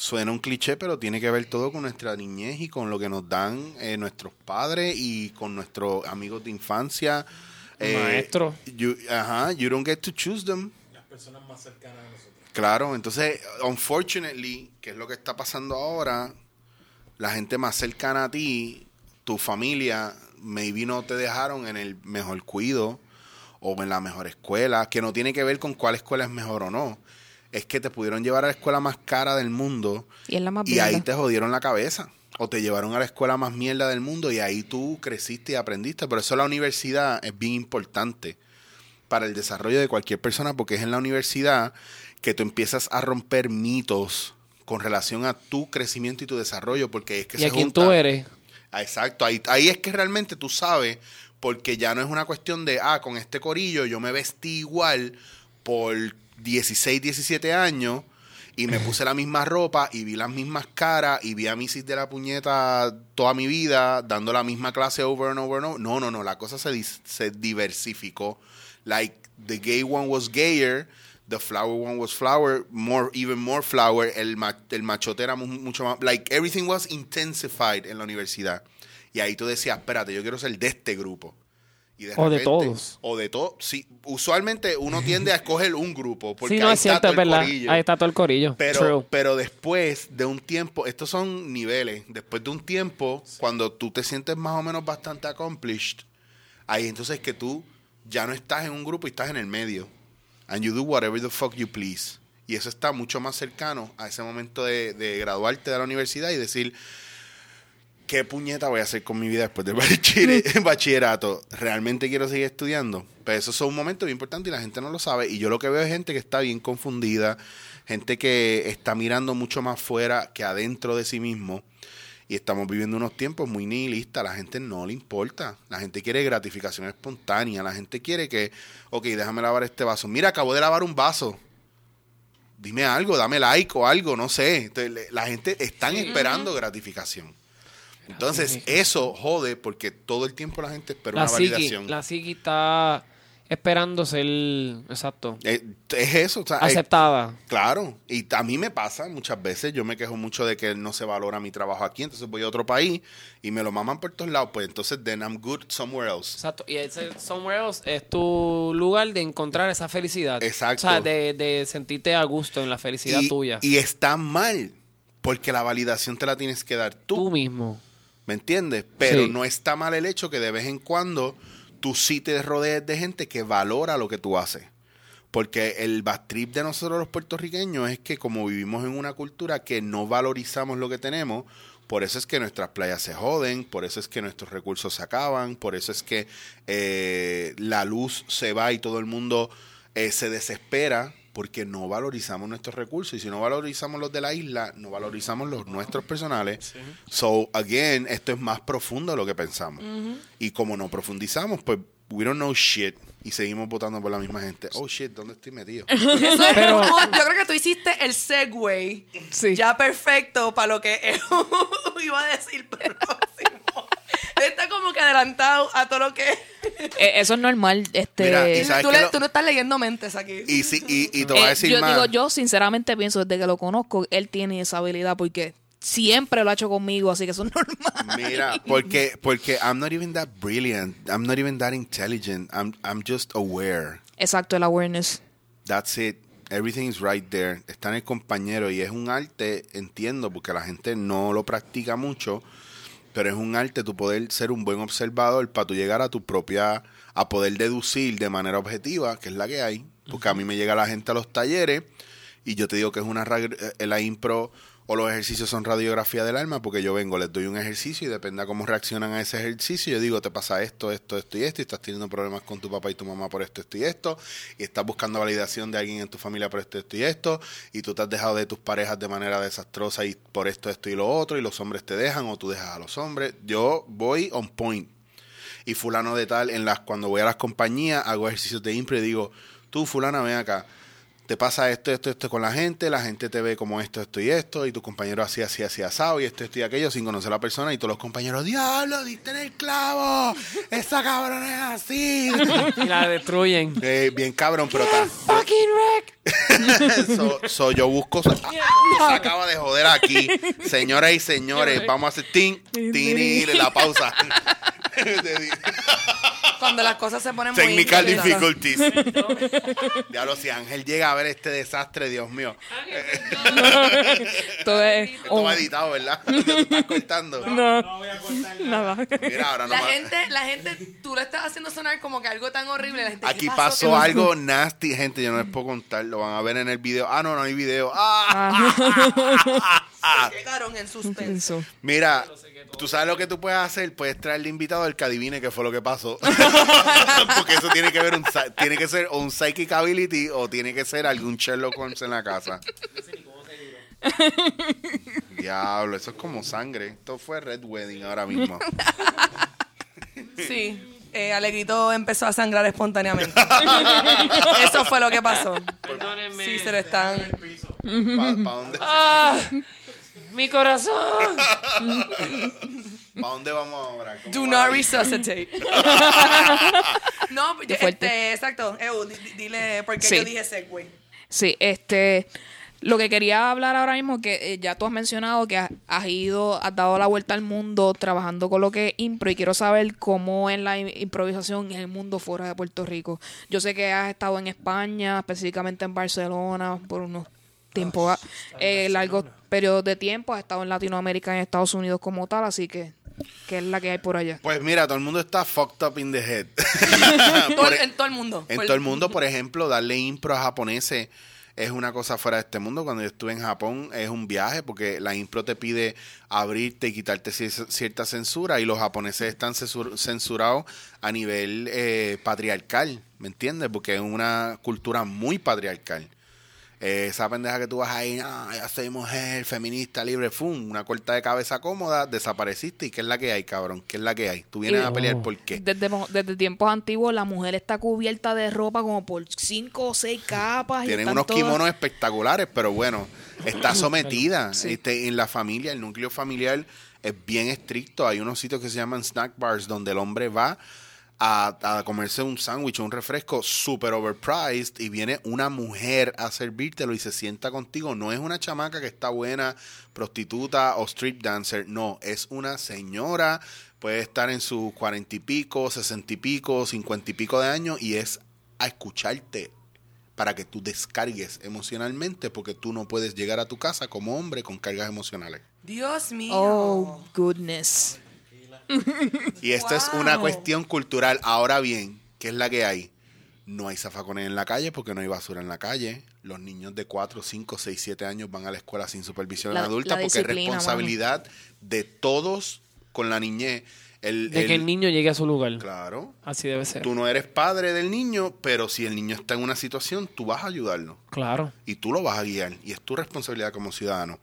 Suena un cliché, pero tiene que ver todo con nuestra niñez y con lo que nos dan eh, nuestros padres y con nuestros amigos de infancia. Eh, Maestro. you- ajá, you don't get to choose them. las personas más cercanas a nosotros. Claro, entonces, unfortunately, que es lo que está pasando ahora, la gente más cercana a ti, tu familia, maybe no te dejaron en el mejor cuido o en la mejor escuela, que no tiene que ver con cuál escuela es mejor o no. Es que te pudieron llevar a la escuela más cara del mundo Y es la más y ahí te jodieron la cabeza. O te llevaron a la escuela más mierda del mundo y ahí tú creciste y aprendiste. Por eso la universidad es bien importante para el desarrollo de cualquier persona porque es en la universidad que tú empiezas a romper mitos con relación a tu crecimiento y tu desarrollo porque es que y se a quién tú eres. Ah, Exacto, ahí, ahí es que realmente tú sabes, porque ya no es una cuestión de, ah, con este corillo yo me vestí igual por 16, 17 años y me puse la misma ropa y vi las mismas caras y vi a Misis de la puñeta toda mi vida dando la misma clase over and over and over. No, no, no, la cosa se, se diversificó. Like, the gay one was gayer, the flower one was flower, more, even more flower, el, ma- el machote era mu- mucho más, like, everything was intensified en la universidad. Y ahí tú decías, espérate, yo quiero ser de este grupo. Y O de todos. O de todos. Sí, usualmente uno tiende a escoger un grupo. [laughs] Porque Sí, no ahí es cierto, está es todo el verdad. corillo. Ahí está todo el corillo. Pero, True. pero después de un tiempo, estos son niveles. Después de un tiempo, cuando tú te sientes más o menos bastante accomplished, ahí entonces que tú ya no estás en un grupo y estás en el medio. And you do whatever the fuck you please. Y eso está mucho más cercano a ese momento de, de graduarte de la universidad y decir, ¿qué puñeta voy a hacer con mi vida después del bachiller- [laughs] bachillerato? ¿Realmente quiero seguir estudiando? Pues eso es un momento bien importante y la gente no lo sabe. Y yo lo que veo es gente que está bien confundida, gente que está mirando mucho más fuera que adentro de sí mismo. Y estamos viviendo unos tiempos muy nihilistas. La gente no le importa. La gente quiere gratificación espontánea. La gente quiere que, ok, déjame lavar este vaso. Mira, acabo de lavar un vaso. Dime algo, dame like o algo, no sé. Entonces, la gente están esperando gratificación. Entonces, eso jode porque todo el tiempo la gente espera La una psiqui, validación. la psiqui está esperando ser, exacto, Eh, es eso, o sea, eh, aceptada. Claro, y a mí me pasa muchas veces, yo me quejo mucho de que no se valora mi trabajo aquí, entonces voy a otro país y me lo maman por todos lados, pues entonces then I'm good somewhere else. Exacto. Y ese somewhere else es tu lugar de encontrar esa felicidad. Exacto. O sea, de, de sentirte a gusto en la felicidad Y, tuya. y está mal, porque la validación te la tienes que dar tú, tú mismo. ¿Me entiendes? Pero Sí. no está mal el hecho que de vez en cuando tú sí te rodees de gente que valora lo que tú haces. Porque el bad trip de nosotros los puertorriqueños es que como vivimos en una cultura que no valorizamos lo que tenemos, por eso es que nuestras playas se joden, por eso es que nuestros recursos se acaban, por eso es que eh, la luz se va y todo el mundo eh, se desespera porque no valorizamos nuestros recursos. Y si no valorizamos los de la isla, no valorizamos los nuestros personales. So, again, esto es más profundo de lo que pensamos. Y como no profundizamos, pues we don't know shit. Y seguimos votando por la misma gente. Oh shit, ¿dónde estoy metido? [laughs] Eso es Pero- como- yo creo que tú hiciste el segue Sí. ya perfecto para lo que [laughs] él iba a decir próximo. Está como que adelantado a todo lo que... Eh, eso es normal. Este, Mira, y sabes Tú, le- lo- tú no estás leyendo mentes aquí. Y, si, y, y te voy a eh, decir yo más. digo, yo sinceramente pienso desde que lo conozco, él tiene esa habilidad porque siempre lo ha hecho conmigo, así que eso es normal. Mira, porque, porque I'm not even that brilliant. I'm not even that intelligent. I'm, I'm just aware. Exacto, el awareness. That's it. Everything is right there. Está en el compañero y es un arte, entiendo, porque la gente no lo practica mucho, pero es un arte tu poder ser un buen observador para tu llegar a tu propia, a poder deducir de manera objetiva, que es la que hay. Porque a mí me llega la gente a los talleres y yo te digo que es una eh, la impro o los ejercicios son radiografía del alma porque yo vengo, les doy un ejercicio y depende cómo reaccionan a ese ejercicio, yo digo, te pasa esto, esto, esto y esto, y estás teniendo problemas con tu papá y tu mamá por esto, esto y esto, y estás buscando validación de alguien en tu familia por esto, esto y esto, y tú te has dejado de tus parejas de manera desastrosa y por esto, esto y lo otro, y los hombres te dejan o tú dejas a los hombres. Yo voy on point y fulano de tal, en las cuando voy a las compañías, hago ejercicios de impro y digo, tú fulana, ven acá, te pasa esto, esto, esto con la gente, la gente te ve como esto, esto y esto, y tu compañero así, así, así, asado, y esto, esto y aquello, sin conocer a la persona, y todos los compañeros, diablo, diste en el clavo, esa cabrona es así. Y la destruyen. Eh, bien cabrón, pero está. Fucking wreck. [laughs] so, so yo busco. Se, se acaba de joder aquí. Señoras y señores, vamos a hacer tin, tin, y la pausa. Cuando las cosas se ponen muy Technical difficulties. Diablo, si Ángel llega a ver este desastre, Dios mío. [laughs] Esto es Esto va editado, ¿verdad? [laughs] Te lo estás cortando. No, No voy a cortar nada. Mira, ahora no La gente, la gente, tú lo estás haciendo sonar como que algo tan horrible. La gente, ¿qué Aquí pasó? pasó ¿Qué algo nasty, gente. Yo no les puedo contar. Lo van a ver en el video. Ah, no, no hay video. Ah. [laughs] Se quedaron en suspenso. Mira, tú sabes lo que tú puedes hacer. Puedes traerle invitado al que adivine qué fue lo que pasó. Porque eso tiene que ver un, tiene que ser o un psychic ability o tiene que ser algún Sherlock Holmes en la casa. Diablo, eso es como sangre. Esto fue Red Wedding ahora mismo. Sí. Eh, Alegrito empezó a sangrar espontáneamente. [laughs] Eso fue lo que pasó. Perdónenme. Sí, se lo están. ¿Para dónde, ¡Ah! ¡Mi corazón! pa' dónde vamos ahora? ¿Cómo Do not ahí? resuscitate. [laughs] no, este, exacto. Di- dile por qué Sí. yo dije segue. Sí, este, lo que quería hablar ahora mismo, que eh, ya tú has mencionado que has, has ido, has dado la vuelta al mundo trabajando con lo que es impro y quiero saber cómo es la im- improvisación en el mundo fuera de Puerto Rico. Yo sé que has estado en España, específicamente en Barcelona, por unos tiempos, eh, largos periodos de tiempo, has estado en Latinoamérica, en Estados Unidos como tal, así que, ¿qué es la que hay por allá? Pues mira, todo el mundo está fucked up in the head. [laughs] [laughs] Por e- en todo el mundo. En Por- todo el mundo, por ejemplo, darle impro a japoneses es una cosa fuera de este mundo. Cuando yo estuve en Japón es un viaje porque la impro te pide abrirte y quitarte cier- cierta censura y los japoneses están censur- censurados a nivel eh, patriarcal, ¿me entiendes? Porque es una cultura muy patriarcal. Eh, esa pendeja que tú vas ahí, no, ya soy mujer, feminista, libre, fum, una corta de cabeza cómoda, desapareciste. ¿Y qué es la que hay, cabrón? ¿Qué es la que hay? Tú vienes Y- a pelear por qué. Desde, desde tiempos antiguos la mujer está cubierta de ropa como por cinco o seis capas. y Tienen unos todas- kimonos espectaculares, pero bueno, está [laughs] sometida. Sí. Este, en la familia, el núcleo familiar es bien estricto. Hay unos sitios que se llaman snack bars donde el hombre va a, a comerse un sándwich o un refresco super overpriced y viene una mujer a servírtelo y se sienta contigo. No es una chamaca que está buena, prostituta o street dancer. No, es una señora. Puede estar en sus cuarenta y pico, sesenta y pico, cincuenta y pico de años y es a escucharte para que tú descargues emocionalmente porque tú no puedes llegar a tu casa como hombre con cargas emocionales. Dios mío. Oh, goodness. [laughs] Y esto es una cuestión cultural. Ahora bien, ¿qué es la que hay? No hay zafacones en la calle porque no hay basura en la calle. Los niños de 4, 5, 6, 7 años van a la escuela sin supervisión La- adulta la porque es responsabilidad de todos con la niñez. El, De que el niño llegue a su lugar. Claro. Así debe ser. Tú no eres padre del niño, pero si el niño está en una situación, tú vas a ayudarlo. Claro. y tú lo vas a guiar y es tu responsabilidad como ciudadano.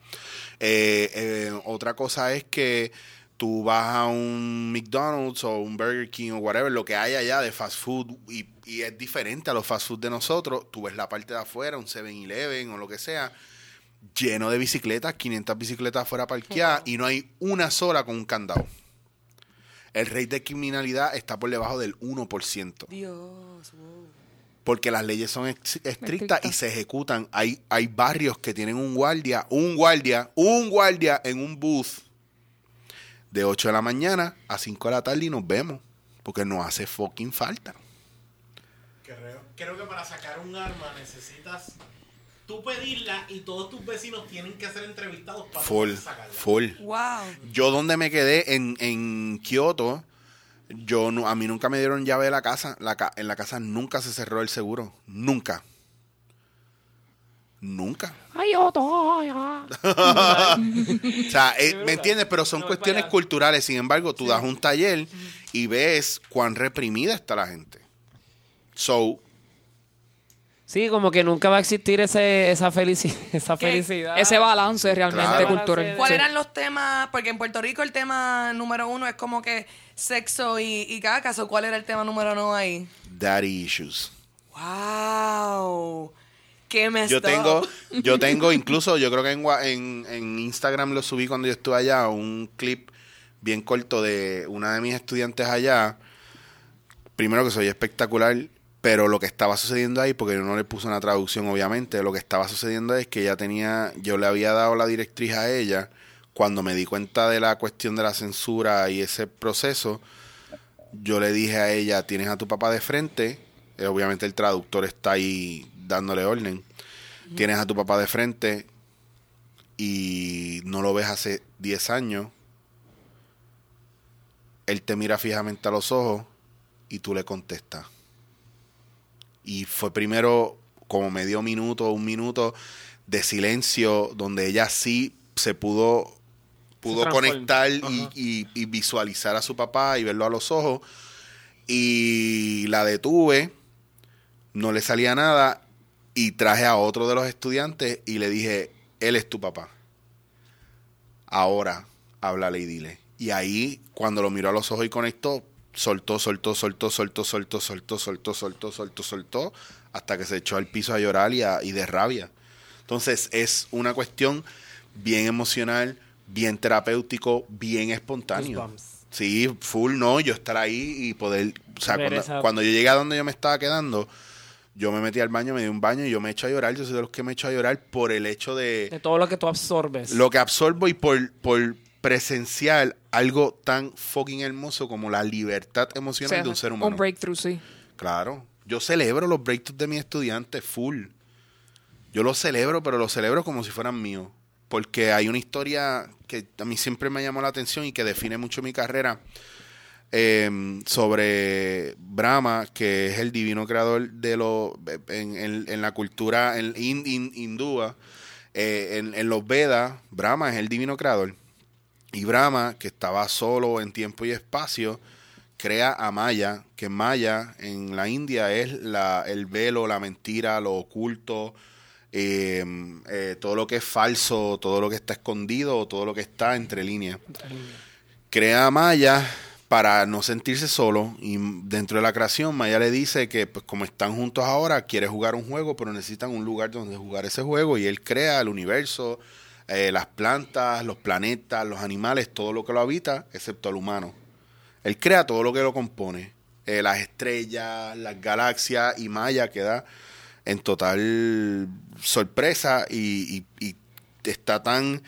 Eh, eh, otra cosa es que tú vas a un McDonald's o un Burger King o whatever, lo que hay allá de fast food y, y es diferente a los fast food de nosotros. Tú ves la parte de afuera, un 7-Eleven o lo que sea, lleno de bicicletas, 500 bicicletas afuera parqueadas y no hay una sola con un candado. El rate de criminalidad está por debajo del 1% Dios. wow. porque las leyes son estrictas y se ejecutan. Hay, hay barrios que tienen un guardia, un guardia, un guardia en un booth de 8 de la mañana a 5 de la tarde y nos vemos. Porque no hace fucking falta. Creo, creo que para sacar un arma necesitas tú pedirla y todos tus vecinos tienen que ser entrevistados para Full, poder sacarla. full. Wow. Yo donde me quedé en, en Kioto, yo no, a mí nunca me dieron llave de la casa. La, ca- en la casa nunca se cerró el seguro. Nunca. Nunca. Ay, otro, ay, ah. [laughs] O sea, eh, ¿me entiendes? Pero son No, cuestiones culturales. Sin embargo, tú das un taller y ves cuán reprimida está la gente. So, Sí, como que nunca va a existir ese, esa, felici [laughs] esa ¿Qué? felicidad. Ese balance realmente Claro. cultural. ¿Cuáles Sí. eran los temas? Porque en Puerto Rico el tema número uno es como que sexo y, y cacas. ¿O cuál era el tema número uno ahí? daddy issues. Wow. Qué me Yo tengo, [laughs] yo tengo incluso, yo creo que en, Wa- en, en Instagram lo subí cuando yo estuve allá, un clip bien corto de una de mis estudiantes allá. Primero que soy espectacular, pero lo que estaba sucediendo ahí, porque yo no le puse una traducción obviamente, lo que estaba sucediendo es que ella tenía, yo le había dado la directriz a ella, cuando me di cuenta de la cuestión de la censura y ese proceso, yo le dije a ella, tienes a tu papá de frente, eh, obviamente el traductor está ahí dándole orden, tienes a tu papá de frente y no lo ves hace 10 años, él te mira fijamente a los ojos y tú le contestas. Y fue primero como medio minuto, un minuto de silencio donde ella sí se pudo pudo conectar y- y visualizar a su papá y verlo a los ojos. Y la detuve, no le salía nada y traje a otro de los estudiantes y le dije, él es tu papá. Ahora, háblale y dile. Y ahí, cuando lo miró a los ojos y conectó, soltó, soltó, soltó, soltó, soltó, soltó, soltó, soltó, soltó, soltó, hasta que se echó al piso a llorar y, a- y de rabia. Entonces, es una cuestión bien emocional, bien terapéutico, bien espontáneo. Sí, full no, yo estar ahí y poder, o sea, cuando yo llegué a donde yo me estaba quedando, yo me metí al baño, me di un baño y yo me echo a llorar, yo soy de los que me echo a llorar por el hecho de De todo lo que tú absorbes. lo que absorbo y por, por presenciar algo tan fucking hermoso como la libertad O emocional sea, de un ser humano. Un breakthrough, sí. Claro. Yo celebro los breakthroughs de mis estudiantes full. Yo los celebro, pero los celebro como si fueran míos. Porque hay una historia que a mí siempre me llamó la atención y que define mucho mi carrera. Eh, sobre Brahma, que es el divino creador de lo en, en- en la cultura en, hindúa, eh, en, en los Vedas, Brahma es el divino creador. Y Brahma, que estaba solo en tiempo y espacio, crea a Maya, que Maya en la India es la, el velo, la mentira, lo oculto, eh, eh, todo lo que es falso, todo lo que está escondido, todo lo que está entre líneas. Crea a Maya para no sentirse solo y dentro de la creación Maya le dice que pues como están juntos ahora quiere jugar un juego pero necesitan un lugar donde jugar ese juego y él crea el universo, eh, las plantas, los planetas, los animales, todo lo que lo habita excepto al humano. Él crea todo lo que lo compone, eh, las estrellas, las galaxias y Maya queda en total sorpresa y, y- y está tan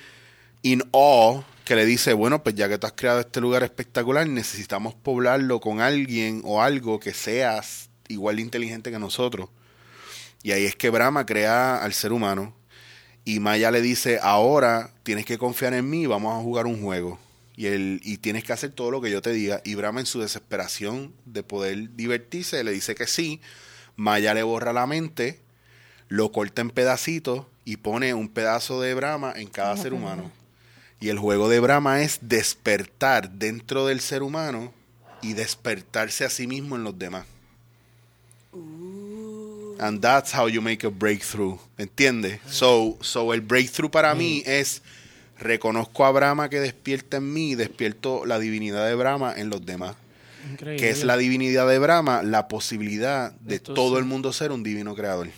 in awe que le dice, bueno, pues ya que tú has creado este lugar espectacular, necesitamos poblarlo con alguien o algo que seas igual de inteligente que nosotros. Y ahí es que Brahma crea al ser humano y Maya le dice, ahora tienes que confiar en mí, vamos a jugar un juego. Y, él, y tienes que hacer todo lo que yo te diga. Y Brahma en su desesperación de poder divertirse le dice que sí. Maya le borra la mente, lo corta en pedacitos y pone un pedazo de Brahma en cada ser humano. Y el juego de Brahma es despertar dentro del ser humano y despertarse a sí mismo en los demás. And that's how you make a breakthrough. ¿Entiendes? So, so el breakthrough para mí es reconozco a Brahma que despierta en mí y despierto la divinidad de Brahma en los demás. Increíble. Que es la divinidad de Brahma, la posibilidad de todo el mundo ser un divino creador.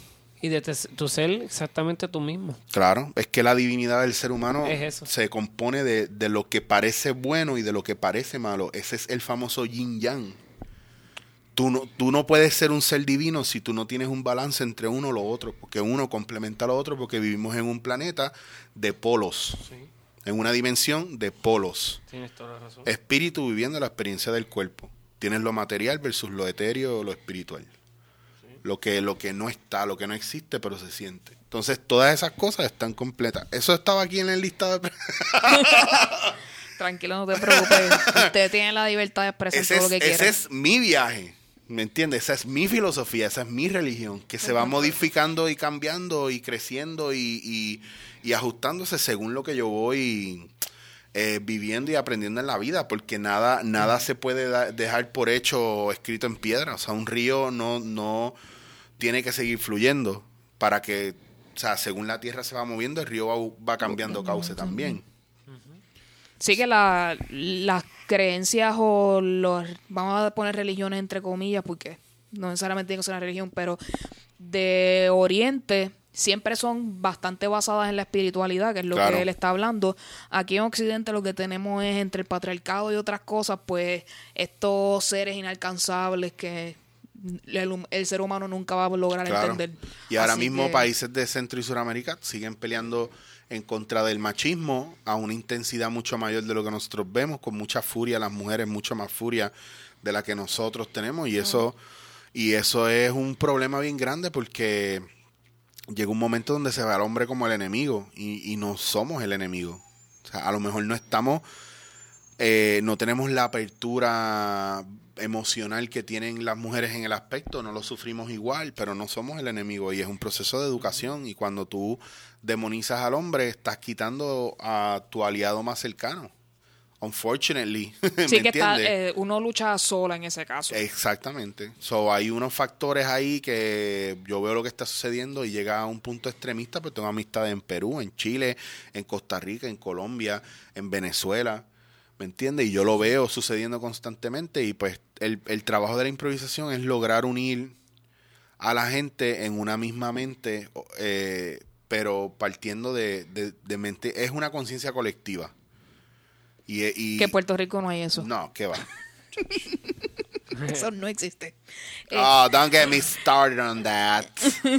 Y de tu ser exactamente tú mismo. Claro, es que la divinidad del ser humano Es eso. se compone de, de lo que parece bueno y de lo que parece malo. Ese es el famoso yin yang. Tú no, tú no puedes ser un ser divino si tú no tienes un balance entre uno y lo otro, porque uno complementa al otro, porque vivimos en un planeta de polos, en una dimensión de polos. Tienes toda la razón. Espíritu viviendo la experiencia del cuerpo. Tienes lo material versus lo etéreo o lo espiritual. Lo que, lo que no está, lo que no existe, pero se siente. Entonces, todas esas cosas están completas. Eso estaba aquí en el listado de... [laughs] Tranquilo, no te preocupes. Usted tiene la libertad de expresar Ese todo es, lo que ese quiera. es mi viaje. ¿Me entiendes? Esa es mi filosofía, esa es mi religión, que se va modificando y cambiando y creciendo y, y- y ajustándose según lo que yo voy eh, viviendo y aprendiendo en la vida, porque nada, nada se puede dejar por hecho escrito en piedra. O sea, un río no, no tiene que seguir fluyendo para que, o sea, según la tierra se va moviendo, el río va, va cambiando cauce también. Sí que la- las creencias o los, vamos a poner religiones entre comillas, porque no necesariamente tiene que ser una religión, pero de Oriente siempre son bastante basadas en la espiritualidad, que es lo Claro. que él está hablando. Aquí en Occidente lo que tenemos es entre el patriarcado y otras cosas, pues estos seres inalcanzables que el, ser humano nunca va a lograr Claro. entender. Y ahora Así mismo que- países de Centro y Suramérica siguen peleando en contra del machismo a una intensidad mucho mayor de lo que nosotros vemos, con mucha furia, las mujeres mucho más furia de la que nosotros tenemos y eso y eso es un problema bien grande porque llega un momento donde se ve al hombre como el enemigo y, no somos el enemigo. O sea, a lo mejor no estamos eh, no tenemos la apertura emocional que tienen las mujeres en el aspecto, no lo sufrimos igual, pero no somos el enemigo y es un proceso de educación y cuando tú demonizas al hombre estás quitando a tu aliado más cercano. Unfortunately. [laughs] ¿me Sí que está, entiendes? eh, uno lucha sola en ese caso. Exactamente. So, hay unos factores ahí que yo veo lo que está sucediendo y llega a un punto extremista, pero tengo amistades en Perú, en Chile, en Costa Rica, en Colombia, en Venezuela, ¿me entiendes? Y yo lo veo sucediendo constantemente y pues el, el trabajo de la improvisación es lograr unir a la gente en una misma mente, eh, pero partiendo de, de- de mente, es una conciencia colectiva. Y, y- Que en Puerto Rico no hay eso. No, ¿qué va? [laughs] Eso no existe. Eh, Oh, don't get me started on that. [laughs]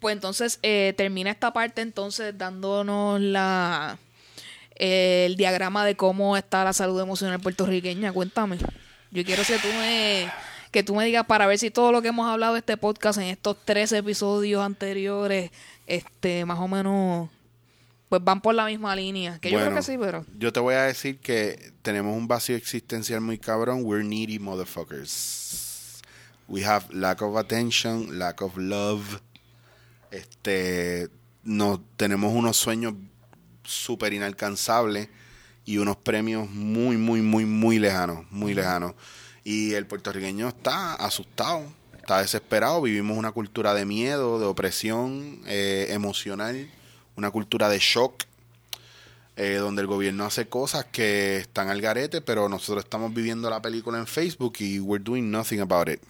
Pues entonces eh, termina esta parte entonces dándonos la eh, el diagrama de cómo está la salud emocional puertorriqueña. Cuéntame. Yo quiero que tú me que tú me digas para ver si todo lo que hemos hablado de este podcast en estos tres episodios anteriores, este, más o menos pues van por la misma línea. Que yo creo que sí, pero. Yo te voy a decir que tenemos un vacío existencial muy cabrón. We're needy motherfuckers. We have lack of attention, lack of love. Este, no, tenemos unos sueños súper inalcanzables y unos premios muy, muy, muy, muy lejanos, muy lejanos. Y el puertorriqueño está asustado, está desesperado. Vivimos una cultura de miedo, de opresión eh, emocional, una cultura de shock eh, donde el gobierno hace cosas que están al garete, pero nosotros estamos viviendo la película en Facebook y we're doing nothing about it.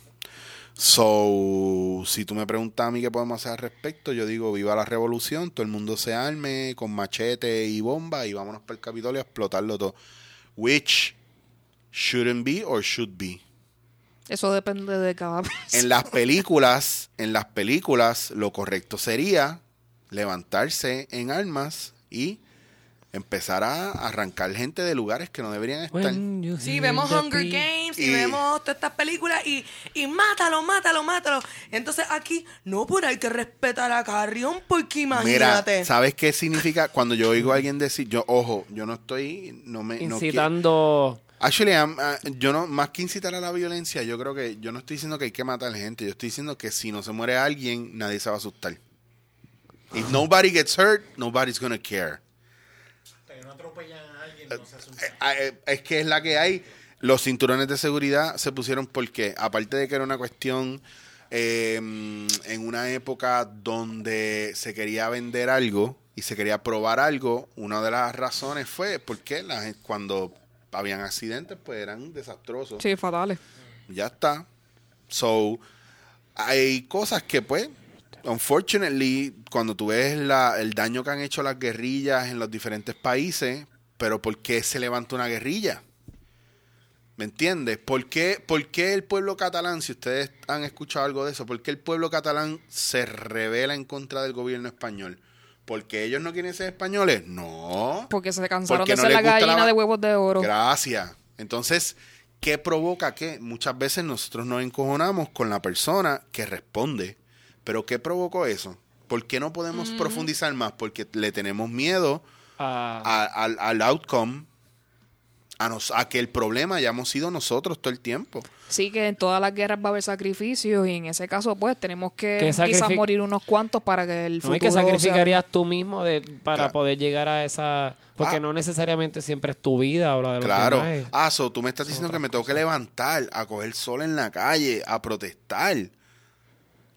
So, si tú me preguntas a mí qué podemos hacer al respecto, yo digo, viva la revolución, todo el mundo se arme con machete y bomba y vámonos para el Capitolio a explotarlo todo. Which shouldn't be or should be. Eso depende de cada [laughs] En las películas, en las películas, lo correcto sería levantarse en armas y empezar a arrancar gente de lugares que no deberían estar. Sí, vemos Hunger. Games y, Y- vemos todas estas películas y, y mátalo, mátalo, mátalo. Entonces aquí, no, pero hay que respetar a Carrión porque imagínate. Mira, ¿sabes qué significa cuando yo oigo a alguien decir, yo, ojo, yo no estoy, no me, no Incitando. Actually, I'm, uh, yo no, más que incitar a la violencia, yo creo que, yo no estoy diciendo que hay que matar gente, yo estoy diciendo que si no se muere alguien, nadie se va a asustar. If nobody gets hurt, nobody's gonna care. Asustan. Eh, eh, es que es la que hay. Los cinturones de seguridad se pusieron porque, aparte de que era una cuestión eh, en una época donde se quería vender algo y se quería probar algo, una de las razones fue porque la gente, cuando habían accidentes, pues eran desastrosos. Sí, fatales. Ya está. So, hay cosas que, pues, unfortunately, cuando tú ves la- el daño que han hecho las guerrillas en los diferentes países, pero ¿por qué se levanta una guerrilla? ¿Me entiendes? ¿Por qué, por qué el pueblo catalán, si ustedes han escuchado algo de eso, por qué el pueblo catalán se revela en contra del gobierno español? ¿Porque ellos no quieren ser españoles? No. Porque se cansaron Porque de no ser la gallina de huevos de oro. Gracias. Entonces, ¿qué provoca qué? Muchas veces nosotros nos encojonamos con la persona que responde. Pero ¿qué provocó eso? ¿Por qué no podemos profundizar más? Porque le tenemos miedo a- a- al, al outcome, a, nos, a que el problema hayamos sido nosotros todo el tiempo. Sí, que en todas las guerras va a haber sacrificios y en ese caso, pues, tenemos que ¿Qué quizás morir unos cuantos para que el No, futuro y que sea- sacrificarías tú mismo de, para Claro. poder llegar a esa... Porque Ah. no necesariamente siempre es tu vida o la de los Claro. demás. es- Ah, so, tú me estás diciendo que me tengo que levantar, a coger sol en la calle, a protestar.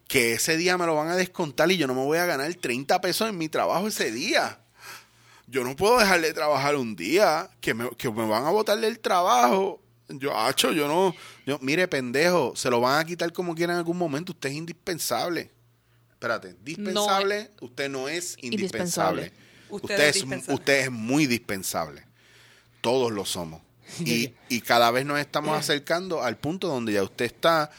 Que ese día me lo van a descontar y yo no me voy a ganar 30 pesos en mi trabajo ese día. Yo no puedo dejar de trabajar un día, que me, que me van a botar del trabajo. Yo, hacho, yo no. Yo, mire, pendejo, se lo van a quitar como quieran en algún momento. Usted es indispensable. Espérate, dispensable, usted no es indispensable. Indispensable. Usted Usted, es es, dispensable. usted es muy dispensable. Todos lo somos. [laughs] Y, y cada vez nos estamos [clears throat] acercando al punto donde ya usted está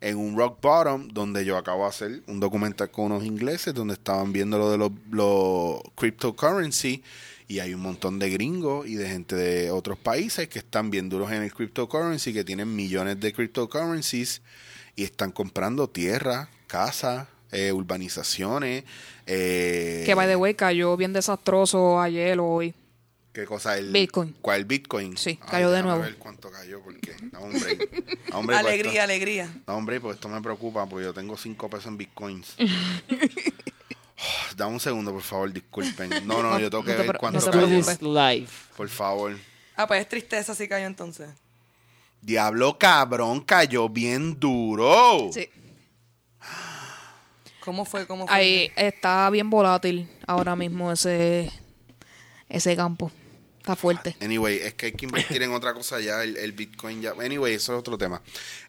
en un rock bottom, donde yo acabo de hacer un documental con unos ingleses, donde estaban viendo lo de los, los cryptocurrency, y hay un montón de gringos y de gente de otros países que están bien duros en el cryptocurrency, que tienen millones de cryptocurrencies, y están comprando tierra, casas, eh, urbanizaciones. eh, Que, by the way, cayó bien desastroso ayer o hoy. ¿Qué cosa? El, Bitcoin. ¿Cuál Bitcoin? Sí, cayó de nuevo. ver cuánto cayó, porque. No, hombre. No, hombre, pues alegría, esto- alegría. no, hombre, pues esto me preocupa, porque yo tengo cinco pesos en Bitcoins. [laughs] Dame un segundo, por favor, disculpen. No, no, yo tengo que ver cuánto cayó. Por favor. Ah, pues es tristeza si cayó entonces. Diablo cabrón, cayó bien duro. Sí. ¿Cómo fue? ¿Cómo fue? Ahí está bien volátil ahora mismo ese, ese campo. Está fuerte. Anyway, es que hay que invertir en otra cosa ya, el, el Bitcoin ya. Anyway, eso es otro tema.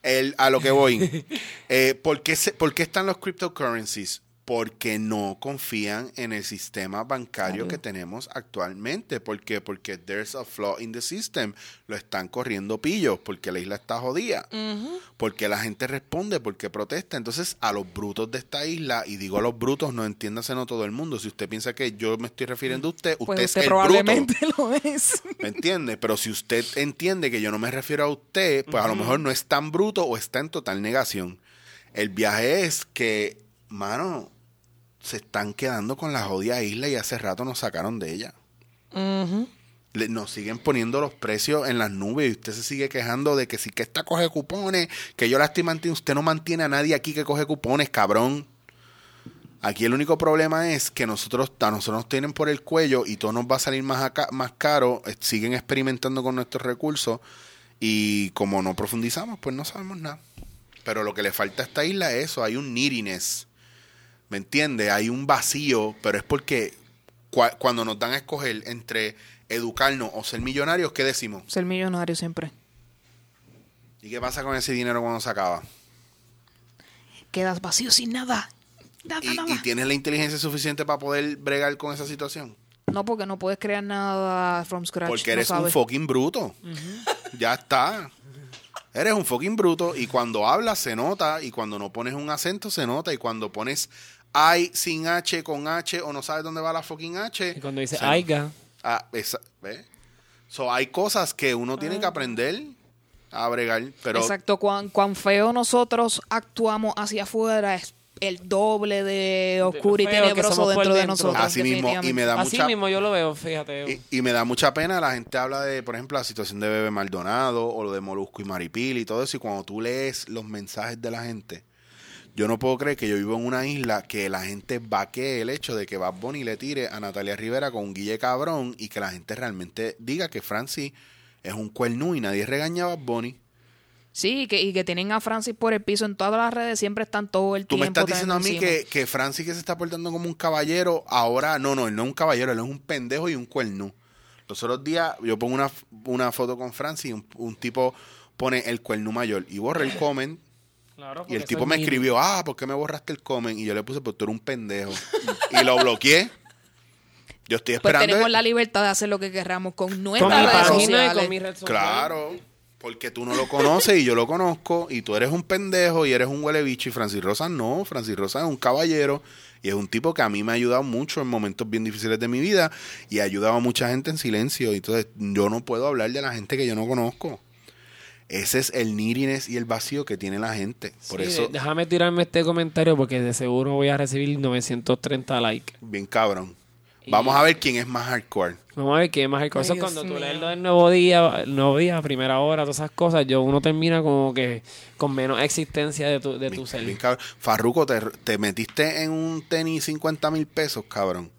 El, a lo que voy. [laughs] Eh, ¿por, qué se- ¿Por qué están los cryptocurrencies? Porque no confían en el sistema bancario que tenemos actualmente. ¿Por qué? Porque there's a flaw in the system. Lo están corriendo pillos porque la isla está jodida. Porque la gente responde, porque protesta. Entonces, a los brutos de esta isla, y digo a los brutos, no entiéndase no todo el mundo. Si usted piensa que yo me estoy refiriendo a usted, Pues usted, usted es el probablemente bruto. [laughs] lo es. ¿Me entiende? Pero si usted entiende que yo no me refiero a usted, pues a lo mejor no es tan bruto o está en total negación. El viaje es que, mano, se están quedando con la jodida isla y hace rato nos sacaron de ella. Le- nos siguen poniendo los precios en las nubes y usted se sigue quejando de que si que esta coge cupones, que yo la estoy manteniendo. Usted no mantiene a nadie aquí que coge cupones, cabrón. Aquí el único problema es que nosotros, a nosotros nos tienen por el cuello y todo nos va a salir más, acá, más caro. eh, Siguen experimentando con nuestros recursos y como no profundizamos, pues no sabemos nada. Pero lo que le falta a esta isla es eso, hay un neediness. ¿Me entiende? Hay un vacío, pero es porque cua- cuando nos dan a escoger entre educarnos o ser millonarios, ¿qué decimos? Ser millonario siempre. ¿Y qué pasa con ese dinero cuando se acaba? Quedas vacío sin nada. Nada, ¿Y, nada. y tienes la inteligencia suficiente para poder bregar con esa situación? No, porque no puedes crear nada from scratch. Porque eres un fucking bruto. Ya está. Eres un fucking bruto y cuando hablas se nota y cuando no pones un acento se nota y cuando pones I sin H con H o no sabes dónde va la fucking H. Y cuando dice aiga, Ah, esa- ¿ve? So, hay cosas que uno tiene que aprender a bregar, pero Exacto, cuán, cuán feo nosotros actuamos hacia afuera es el doble de oscuro y tenebroso somos por dentro de dentro. nosotros. Así mismo, y me da así mucha mismo yo lo veo, fíjate. Y, y me da mucha pena, la gente habla de, por ejemplo, la situación de Bebe Maldonado o lo de Molusco y Maripil y todo eso, y cuando tú lees los mensajes de la gente, yo no puedo creer que yo vivo en una isla que la gente vaquee el hecho de que Bad Bunny le tire a Natalia Rivera con un guille cabrón y que la gente realmente diga que Francis es un cuernú y nadie regaña a Bad Bunny. Sí, que, y que tienen a Francis por el piso en todas las redes, siempre están todo el Tú me tiempo. estás diciendo a mí que, que Francis que se está portando como un caballero, ahora, no, no, él no es un caballero, él es un pendejo y un cuerno. Los otros días yo pongo una, una foto con Francis y un, un tipo pone el cuerno mayor y borra el [clears throat] comment Claro, y el tipo me escribió, ah, ¿por qué me borraste el comment? Y yo le puse, pues tú eres un pendejo. y lo bloqueé. Yo estoy Pues esperando. tenemos la libertad de hacer lo que querramos con sociales. con mi red social. Claro, porque tú no lo conoces y yo lo conozco y tú eres un pendejo y eres un huele bicho y Francis Rosa no, Francis Rosa es un caballero y es un tipo que a mí me ha ayudado mucho en momentos bien difíciles de mi vida y ha ayudado a mucha gente en silencio y entonces yo no puedo hablar de la gente que yo no conozco. Ese es el neediness y el vacío que tiene la gente. Por Sí, eso, déjame tirarme este comentario porque de seguro voy a recibir 930 likes. bien cabrón. Y- Vamos a ver quién es más hardcore. Vamos a ver qué más hay Ay, cosas. Dios Cuando tú lees lo del nuevo día, el nuevo día, primera hora, todas esas cosas, yo uno termina como que con menos existencia de tu, de tu Bien- ser. bien cabrón. Farruko, te, te metiste en un tenis 50 mil pesos, cabrón.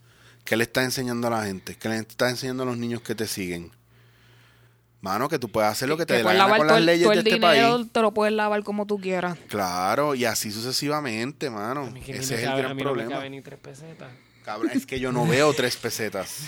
¿Qué le estás enseñando a la gente? ¿Qué le estás enseñando a los niños que te siguen? Mano, que tú puedes hacer lo que te Que dé la gana lavar con las el, leyes todo de el este dinero, país. te lo puedes lavar como tú quieras. Claro, y así sucesivamente, mano. Ese me es el cabe- a gran no me problema. caben ni tres pesetas. Cabrón, es que yo no veo tres pesetas.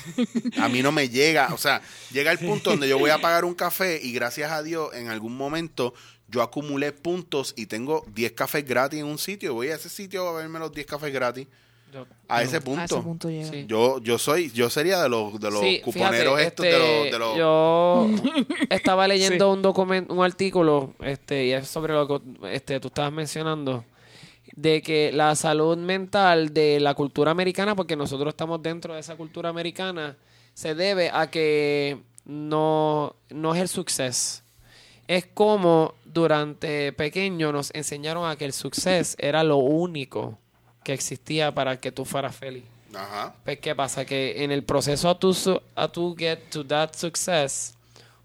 A mí no me llega. O sea, llega el punto donde yo voy a pagar un café y gracias a Dios en algún momento yo acumulé puntos y tengo 10 cafés gratis en un sitio. Voy a ese sitio a verme los 10 cafés gratis. Yo- A yo- ese A punto. ese punto llega. Sí. Yo, yo soy, yo sería de los, de los Sí, cuponeros fíjate, estos, este, de los, de los Yo [laughs] estaba leyendo un documento, un artículo, este, y es sobre lo que este, tú estabas mencionando, de que la salud mental de la cultura americana, porque nosotros estamos dentro de esa cultura americana, se debe a que no, no es el suceso. Es como durante pequeño nos enseñaron a que el suceso era lo único que existía para que tú fueras feliz. Ajá. Pues, ¿qué pasa? Que en el proceso a tu, a tu get to that success,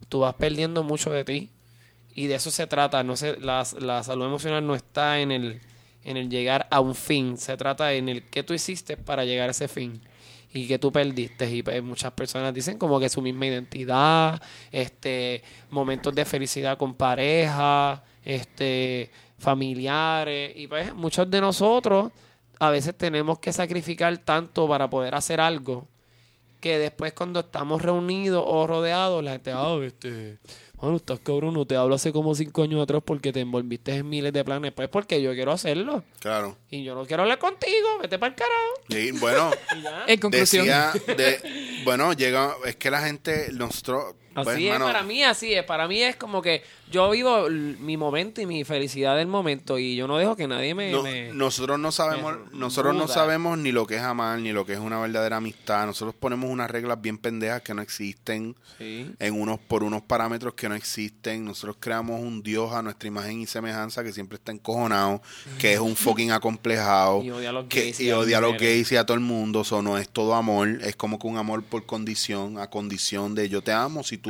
tú vas perdiendo mucho de ti. Y de eso se trata. No sé, la, la salud emocional no está en el, en el llegar a un fin. Se trata en el que tú hiciste para llegar a ese fin. Y que tú perdiste. Y pues, muchas personas dicen como que su misma identidad, este, momentos de felicidad con pareja, este, familiares. Y pues muchos de nosotros a veces tenemos que sacrificar tanto para poder hacer algo que después cuando estamos reunidos o rodeados, la gente, ah, este, bueno, estás cabrón, no te hablo hace como cinco años atrás porque te envolviste en miles de planes. Pues porque yo quiero hacerlo. Claro. Y yo no quiero hablar contigo, vete para el carajo. Y bueno, [laughs] Y ya. En conclusión. decía, de, [laughs] bueno, llega, es que la gente, nosotros, Así pues, es, mano, para mí así es. Para mí es como que yo vivo mi momento y mi felicidad del momento y yo no dejo que nadie me... no- me- nosotros no sabemos, nosotros no sabemos ni lo que es amar, ni lo que es una verdadera amistad. Nosotros ponemos unas reglas bien pendejas que no existen Sí. en unos por unos parámetros que no existen. Nosotros creamos un Dios a nuestra imagen y semejanza que siempre está encojonado, que es un fucking acomplejado, [laughs] Y odia a los que, gays y y odia a los gays y a todo el mundo. Eso no es todo amor, es como que un amor por condición, a condición de yo te amo si tú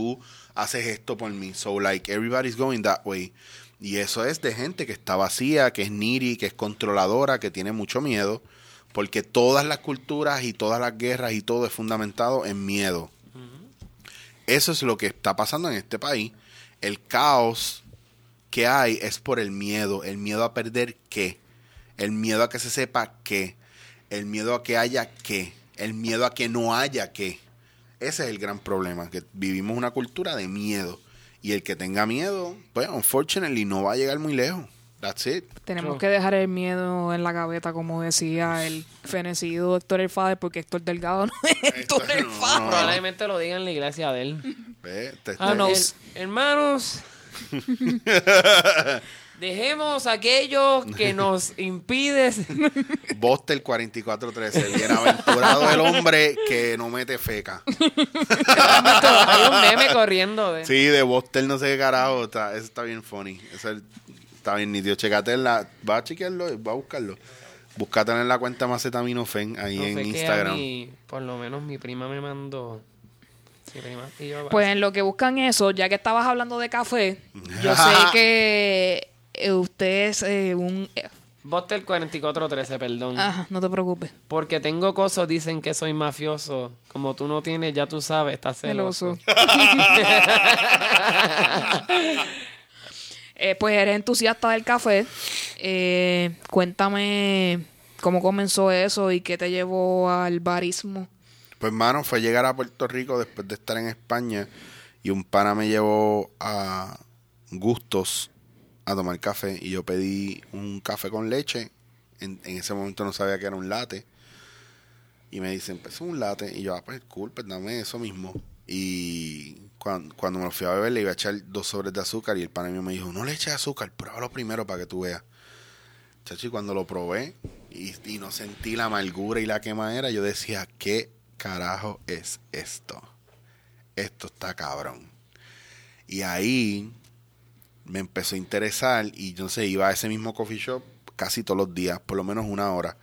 haces esto por mí. So, like, everybody's going that way. Y eso es de gente que está vacía, que es needy, que es controladora, que tiene mucho miedo, porque todas las culturas y todas las guerras y todo es fundamentado en miedo. Eso es lo que está pasando en este país. El caos que hay es por el miedo. El miedo a perder qué. El miedo a que se sepa qué. El miedo a que haya qué. El miedo a que no haya qué. Ese es el gran problema, que vivimos una cultura de miedo. Y el que tenga miedo, pues, unfortunately, no va a llegar muy lejos. That's it. Tenemos True. que dejar el miedo en la gaveta, como decía el fenecido Héctor El Fader, porque Héctor Delgado [laughs] no es Héctor El Fader. no. Probablemente lo diga en la iglesia de él. Ve, te- Ah, no. El- hermanos, [laughs] dejemos aquello que [laughs] nos impide. [laughs] Boster 4413. Bienaventurado el hombre que no mete feca. Hay un meme corriendo de. Sí, de Boster no sé qué carajo. Está, eso está bien funny. Eso es- está bien nítido. Checate en la... Va a chequearlo, va a buscarlo. Búscate en la cuenta Macetaminofen ahí No en Instagram. mí, por lo menos mi prima me mandó. Sí, prima. Y yo, Pues en lo que buscan eso, ya que estabas hablando de café, yo [laughs] sé que eh, usted es eh, un... eh, Boster 4413, perdón. Ajá, no te preocupes. Porque tengo cosas, dicen que soy mafioso. Como tú no tienes, ya tú sabes, estás celoso. Celoso. [laughs] Eh, pues eres entusiasta del café. Eh, cuéntame cómo comenzó eso y qué te llevó al barismo. Pues, mano, fue llegar a Puerto Rico después de estar en España y un pana me llevó a Gustos a tomar café y yo pedí un café con leche. En, ese momento no sabía que era un latte. Y me dicen, pues es un latte. Y yo, ah, pues cool, pues dame eso mismo. Y cuando, cuando me lo fui a beber le iba a echar dos sobres de azúcar y el pana mío me dijo, no le eches azúcar, pruébalo primero para que tú veas. Chacho, y cuando lo probé y, y no sentí la amargura y la quemadera, yo decía, ¿qué carajo es esto? Esto está cabrón. Y ahí me empezó a interesar y yo sé, iba a ese mismo coffee shop casi todos los días, por lo menos una hora,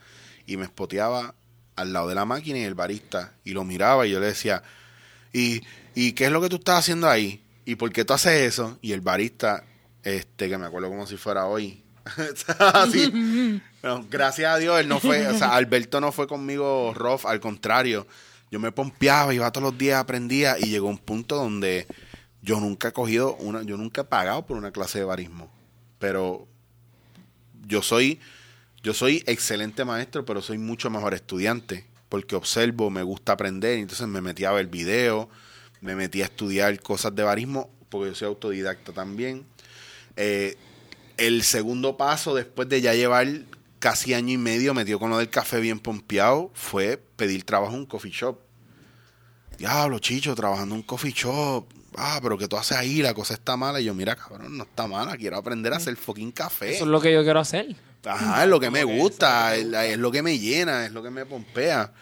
y me espoteaba al lado de la máquina y el barista, y lo miraba y yo le decía, ¿y, ¿y qué es lo que tú estás haciendo ahí? ¿Y por qué tú haces eso? Y el barista, este, que me acuerdo como si fuera hoy, [laughs] Así. Gracias a Dios, él no fue, o sea, Alberto no fue conmigo rough, al contrario, yo me pompeaba, iba todos los días, aprendía y llegó un punto donde yo nunca he cogido una, yo nunca he pagado por una clase de barismo, pero yo soy, yo soy excelente maestro, pero soy mucho mejor estudiante, porque observo, me gusta aprender, entonces me metí a ver videos, me metí a estudiar cosas de barismo, porque yo soy autodidacta también. Eh, el segundo paso, después de ya llevar casi año y medio metido con lo del café bien pompeado, fue pedir trabajo en un coffee shop. Diablo, chicho, trabajando en un coffee shop. Ah, pero que tú haces ahí, la cosa está mala. Y yo, mira, cabrón, no está mala, quiero aprender a hacer fucking café. Eso es lo que yo quiero hacer. Ajá, es lo que me gusta, es, es lo que me llena, es lo que me pompea.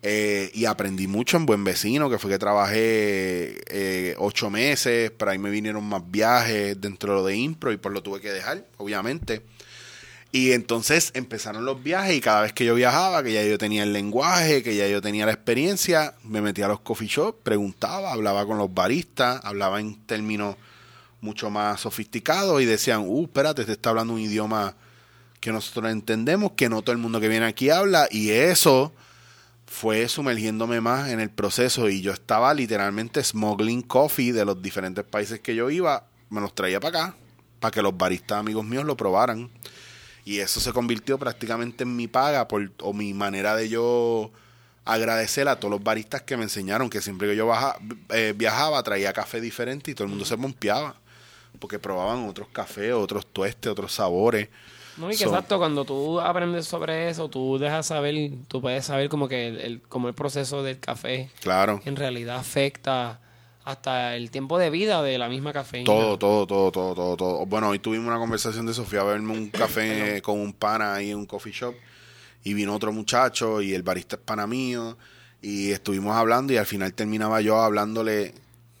Eh, y aprendí mucho en Buen Vecino, que fue que trabajé eh, ocho meses, pero ahí me vinieron más viajes dentro de lo de impro y por lo tuve que dejar, obviamente. Y entonces empezaron los viajes y cada vez que yo viajaba, que ya yo tenía el lenguaje, que ya yo tenía la experiencia, me metía a los coffee shops, preguntaba, hablaba con los baristas, hablaba en términos mucho más sofisticados y decían, uh, espérate, te está hablando un idioma que nosotros entendemos, que no todo el mundo que viene aquí habla y eso fue sumergiéndome más en el proceso y yo estaba literalmente smuggling coffee de los diferentes países que yo iba, me los traía para acá, para que los baristas amigos míos lo probaran. Y eso se convirtió prácticamente en mi paga por, o mi manera de yo agradecer a todos los baristas que me enseñaron, que siempre que yo baja- eh, viajaba traía café diferente y todo el mundo se pompeaba, porque probaban otros cafés, otros tuestes, otros sabores. No, y que So- exacto, cuando tú aprendes sobre eso, tú dejas saber, tú puedes saber como que el, el- como el proceso del café Claro. en realidad afecta hasta el tiempo de vida de la misma cafeína. Todo, todo, todo, todo, todo, todo. Bueno, hoy tuvimos una conversación de Sofía a beberme un café [coughs] con un pana ahí en un coffee shop y vino otro muchacho y el barista es pana mío y estuvimos hablando y al final terminaba yo hablándole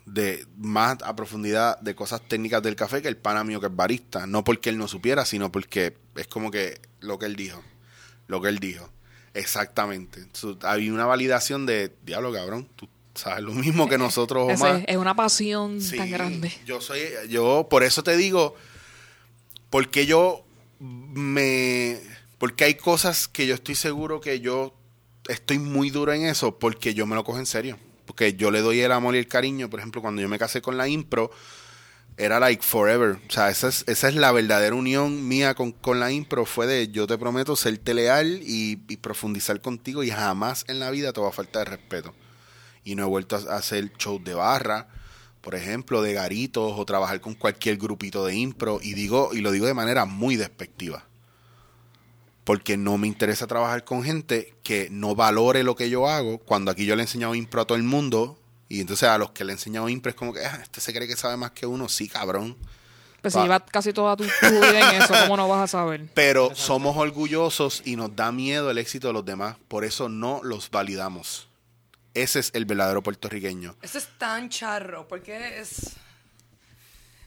de más a profundidad de cosas técnicas del café que el pana mío que es barista. No porque él no supiera, sino porque es como que lo que él dijo. Lo que él dijo. Exactamente. Había una validación de, diablo cabrón, tú sabes lo mismo que nosotros, Omar. es una pasión Sí, tan grande. Yo soy, yo por eso te digo, porque yo me, porque hay cosas que yo estoy seguro que yo estoy muy duro en eso, porque yo me lo cojo en serio, porque yo le doy el amor y el cariño, por ejemplo, cuando yo me casé con la impro, era like forever, o sea, esa es, esa es la verdadera unión mía con, con la impro, fue de yo te prometo serte leal y, y profundizar contigo y jamás en la vida te va a faltar de respeto y no he vuelto a hacer shows de barra, por ejemplo, de garitos o trabajar con cualquier grupito de impro y digo y lo digo de manera muy despectiva. Porque no me interesa trabajar con gente que no valore lo que yo hago cuando aquí yo le he enseñado impro a todo el mundo y entonces a los que le he enseñado impro es como que "Ah, este se cree que sabe más que uno, sí, cabrón. Pues si Va. llevas casi toda tu, tu vida en eso, ¿cómo no vas a saber? Pero somos orgullosos y nos da miedo el éxito de los demás, por eso no los validamos. Ese es el verdadero puertorriqueño. Eso es tan charro, porque es...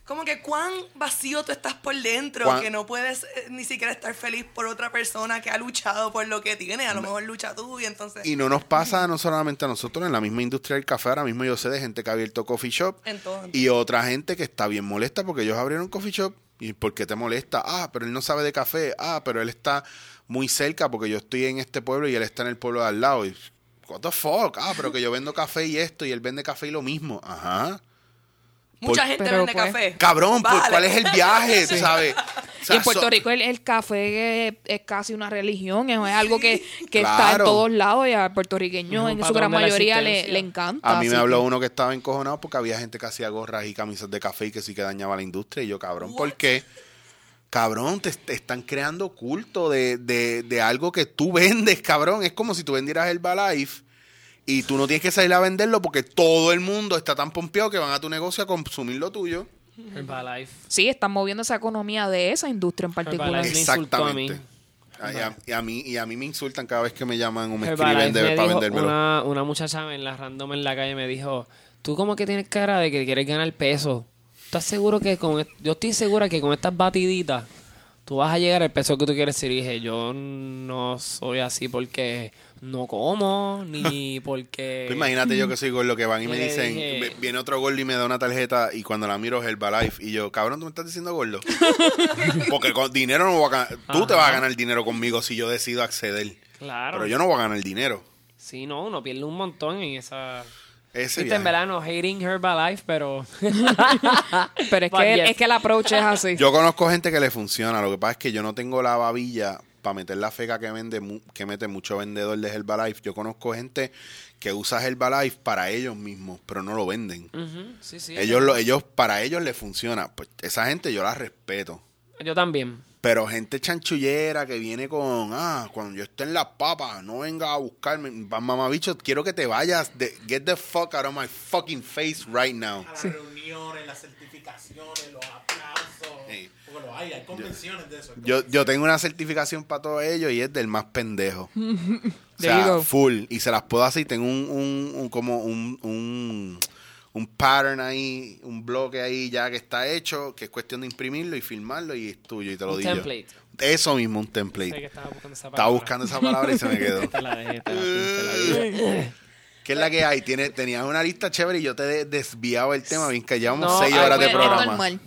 Como que cuán vacío tú estás por dentro, Cuán- que no puedes eh, ni siquiera estar feliz por otra persona que ha luchado por lo que tiene. A lo mejor lucha tú y entonces... Y no nos pasa no solamente a nosotros, en la misma industria del café, ahora mismo yo sé de gente que ha abierto coffee shop y otra gente que está bien molesta porque ellos abrieron coffee shop. ¿Y por qué te molesta? Ah, pero él no sabe de café. Ah, pero él está muy cerca porque yo estoy en este pueblo y él está en el pueblo de al lado. Y, what the fuck? Ah, pero que yo vendo café y esto y él vende café y lo mismo. Ajá. Mucha por- gente vende pues, café. Cabrón, ¿por Vale. ¿cuál es el viaje? [laughs] ¿Tú ¿Sabes? O y sea, en Puerto so- Rico el, el café es, es casi una religión, es, es algo que, que está en todos lados y al puertorriqueño en su gran mayoría le, le encanta. A mí me habló que- uno que estaba encojonado porque había gente que hacía gorras y camisas de café y que sí que dañaba la industria. Y yo, cabrón, ¿por qué? Cabrón, te, te están creando culto de, de, de algo que tú vendes, cabrón. Es como si tú vendieras Herbalife y tú no tienes que salir a venderlo porque todo el mundo está tan pompeado que van a tu negocio a consumir lo tuyo. Herbalife. Sí, están moviendo esa economía de esa industria en particular. Herbalife. me insultó a mí. Exactamente. Y a, y a mí, y a mí me insultan cada vez que me llaman o me Herbalife escriben de- me para vendérmelo. Una, una muchacha en la random en la calle me dijo, tú como que tienes cara de que quieres ganar peso. ¿Estás seguro que con... Yo estoy segura que con estas batiditas tú vas a llegar al peso que tú quieres. Y dije, yo no soy así porque no como, ni [laughs] porque... Tú imagínate yo que soy gordo que van y me dicen, dije- "Ve- viene otro gordo y me da una tarjeta y cuando la miro es Herbalife y yo, cabrón, tú me estás diciendo gordo. [laughs] Porque con dinero no voy a ganar, tú te vas a ganar dinero conmigo si yo decido acceder. Claro. Pero yo no voy a ganar dinero. Sí, no, uno pierde un montón en esa... Ese Viste, en viaje. verdad no hating Herbalife, pero... [laughs] Pero es But que, yes. es que el approach es así. Yo conozco gente que le funciona, lo que pasa es que yo no tengo la babilla para meter la feca que vende mu- que mete mucho vendedor de Herbalife. Yo conozco gente que usa Herbalife para ellos mismos, pero no lo venden. Sí, sí. Ellos lo, ellos para ellos les funciona. Pues esa gente yo la respeto. Yo también. Pero gente chanchullera que viene con, ah, cuando yo esté en las papas, no venga a buscarme. Va, Mamabicho, quiero que te vayas. De, get the fuck out of my fucking face right now. A las reuniones, las certificaciones, los aplausos. Sí. Porque lo hay, hay convenciones de eso. Yo, yo tengo una certificación para todos ellos y es del más pendejo. [laughs] o sea, full. Y se las puedo hacer y tengo un, un, un- como un, un, un pattern ahí, un bloque ahí ya que está hecho, que es cuestión de imprimirlo y filmarlo y es tuyo y te lo Un digo. template. Eso mismo, un template. que estaba buscando esa Estaba palabra. buscando esa palabra y se me quedó. [laughs] [laughs] ¿Qué es la que hay? Tiene, tenías una lista chévere y yo te he desviado el tema, bien que llevamos No, seis horas de pues, es programa. normal.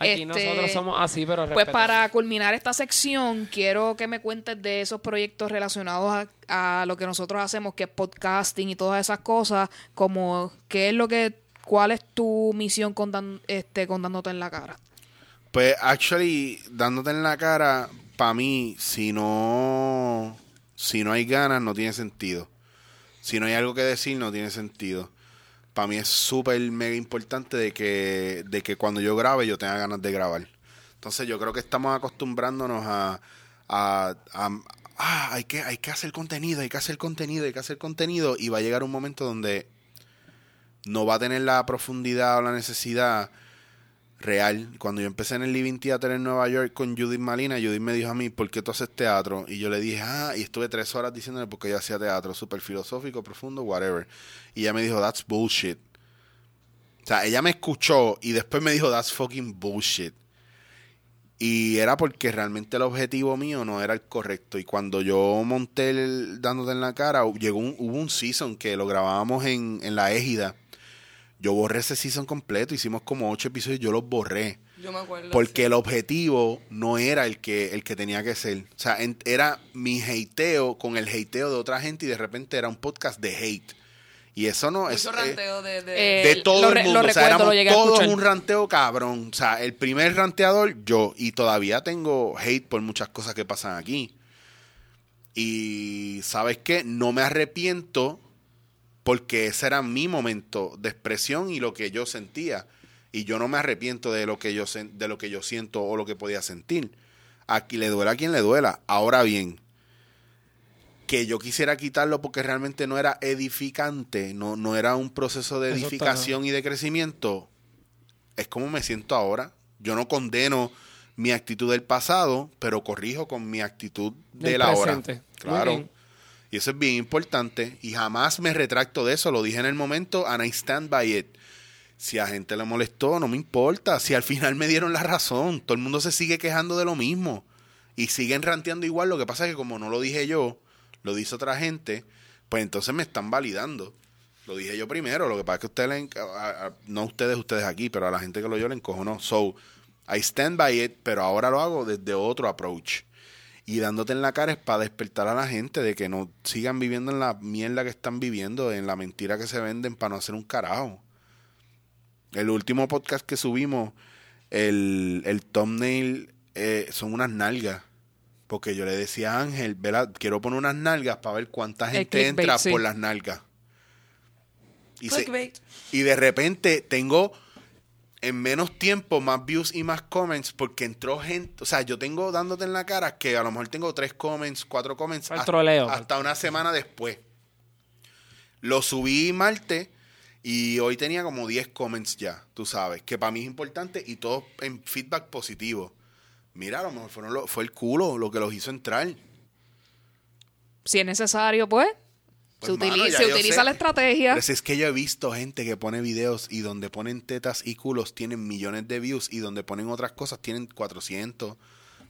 Aquí Este, nosotros somos así, pero Pues respetamos. para culminar esta sección, quiero que me cuentes de esos proyectos relacionados a, a lo que nosotros hacemos, que es podcasting y todas esas cosas, como qué es lo que, cuál es tu misión con, dan- este, con dándote en la cara. Pues, actually, dándote en la cara, para mí, si no, si no hay ganas, no tiene sentido. Si no hay algo que decir, no tiene sentido. Para mí es súper mega importante de que, de que cuando yo grabe, yo tenga ganas de grabar. Entonces, yo creo que estamos acostumbrándonos a, a, ah, hay que, hay que hacer contenido, hay que hacer contenido, hay que hacer contenido, y va a llegar un momento donde no va a tener la profundidad o la necesidad real. Cuando yo empecé en el Living Theater en Nueva York con Judith Malina, Judith me dijo a mí, ¿por qué tú haces teatro? Y yo le dije, ah, y estuve tres horas diciéndole por qué yo hacía teatro, súper filosófico, profundo, whatever. Y ella me dijo, that's bullshit. sea, ella me escuchó y después me dijo, that's fucking bullshit. Y era porque realmente el objetivo mío no era el correcto. Y cuando yo monté el dándote en la cara, llegó un, hubo un season que lo grabábamos en, en la égida. Yo borré ese season completo, hicimos como ocho episodios, yo los borré. Yo me acuerdo. Porque sí. el objetivo no era el que, el que tenía que ser. O sea, en- era mi hateo con el hateo de otra gente y de repente era un podcast de hate. Y eso no es... Mucho eh, ranteo de... de- Eh, de todo lo el mundo. lo o sea, recuerdo, éramos todos un ranteo cabrón. O sea, el primer ranteador, yo. Y todavía tengo hate por muchas cosas que pasan aquí. Y, ¿sabes qué? No me arrepiento porque ese era mi momento de expresión y lo que yo sentía. Y yo no me arrepiento de lo que yo, de lo que yo siento o lo que podía sentir. Aquí le duela a quien le duela. Ahora bien, que yo quisiera quitarlo porque realmente no era edificante, no, no era un proceso de edificación y de crecimiento, es como me siento ahora. Yo no condeno mi actitud del pasado, pero corrijo con mi actitud de la hora. Claro. Y eso es bien importante. Y jamás me retracto de eso. Lo dije en el momento and I stand by it. Si a gente le molestó, no me importa. Si al final me dieron la razón. Todo el mundo se sigue quejando de lo mismo. Y siguen ranteando igual. Lo que pasa es que como no lo dije yo, lo dice otra gente, pues entonces me están validando. Lo dije yo primero. Lo que pasa es que ustedes, no ustedes, ustedes aquí, pero a la gente que lo oyó le encojonó. So, I stand by it, pero ahora lo hago desde otro approach. Y dándote en la cara es para despertar a la gente de que no sigan viviendo en la mierda que están viviendo, en la mentira que se venden para no hacer un carajo. El último podcast que subimos, el, el thumbnail eh, son unas nalgas. Porque yo le decía a Ángel, "Vela, quiero poner unas nalgas para ver cuánta gente entra sí. por las nalgas. Y, se- y de repente tengo en menos tiempo más views y más comments porque entró gente, o sea, yo tengo dándote en la cara que a lo mejor tengo tres comments, cuatro comments Al hasta, troleo. hasta una semana después. Lo subí martes y hoy tenía como 10 comments ya, tú sabes, que para mí es importante y todo en feedback positivo. Mira, a lo mejor fueron lo- fue el culo lo que los hizo entrar. Si es necesario, pues, Pues, se, mano, utiliza, se utiliza la estrategia. Si es que yo he visto gente que pone videos y donde ponen tetas y culos tienen millones de views y donde ponen otras cosas tienen 400,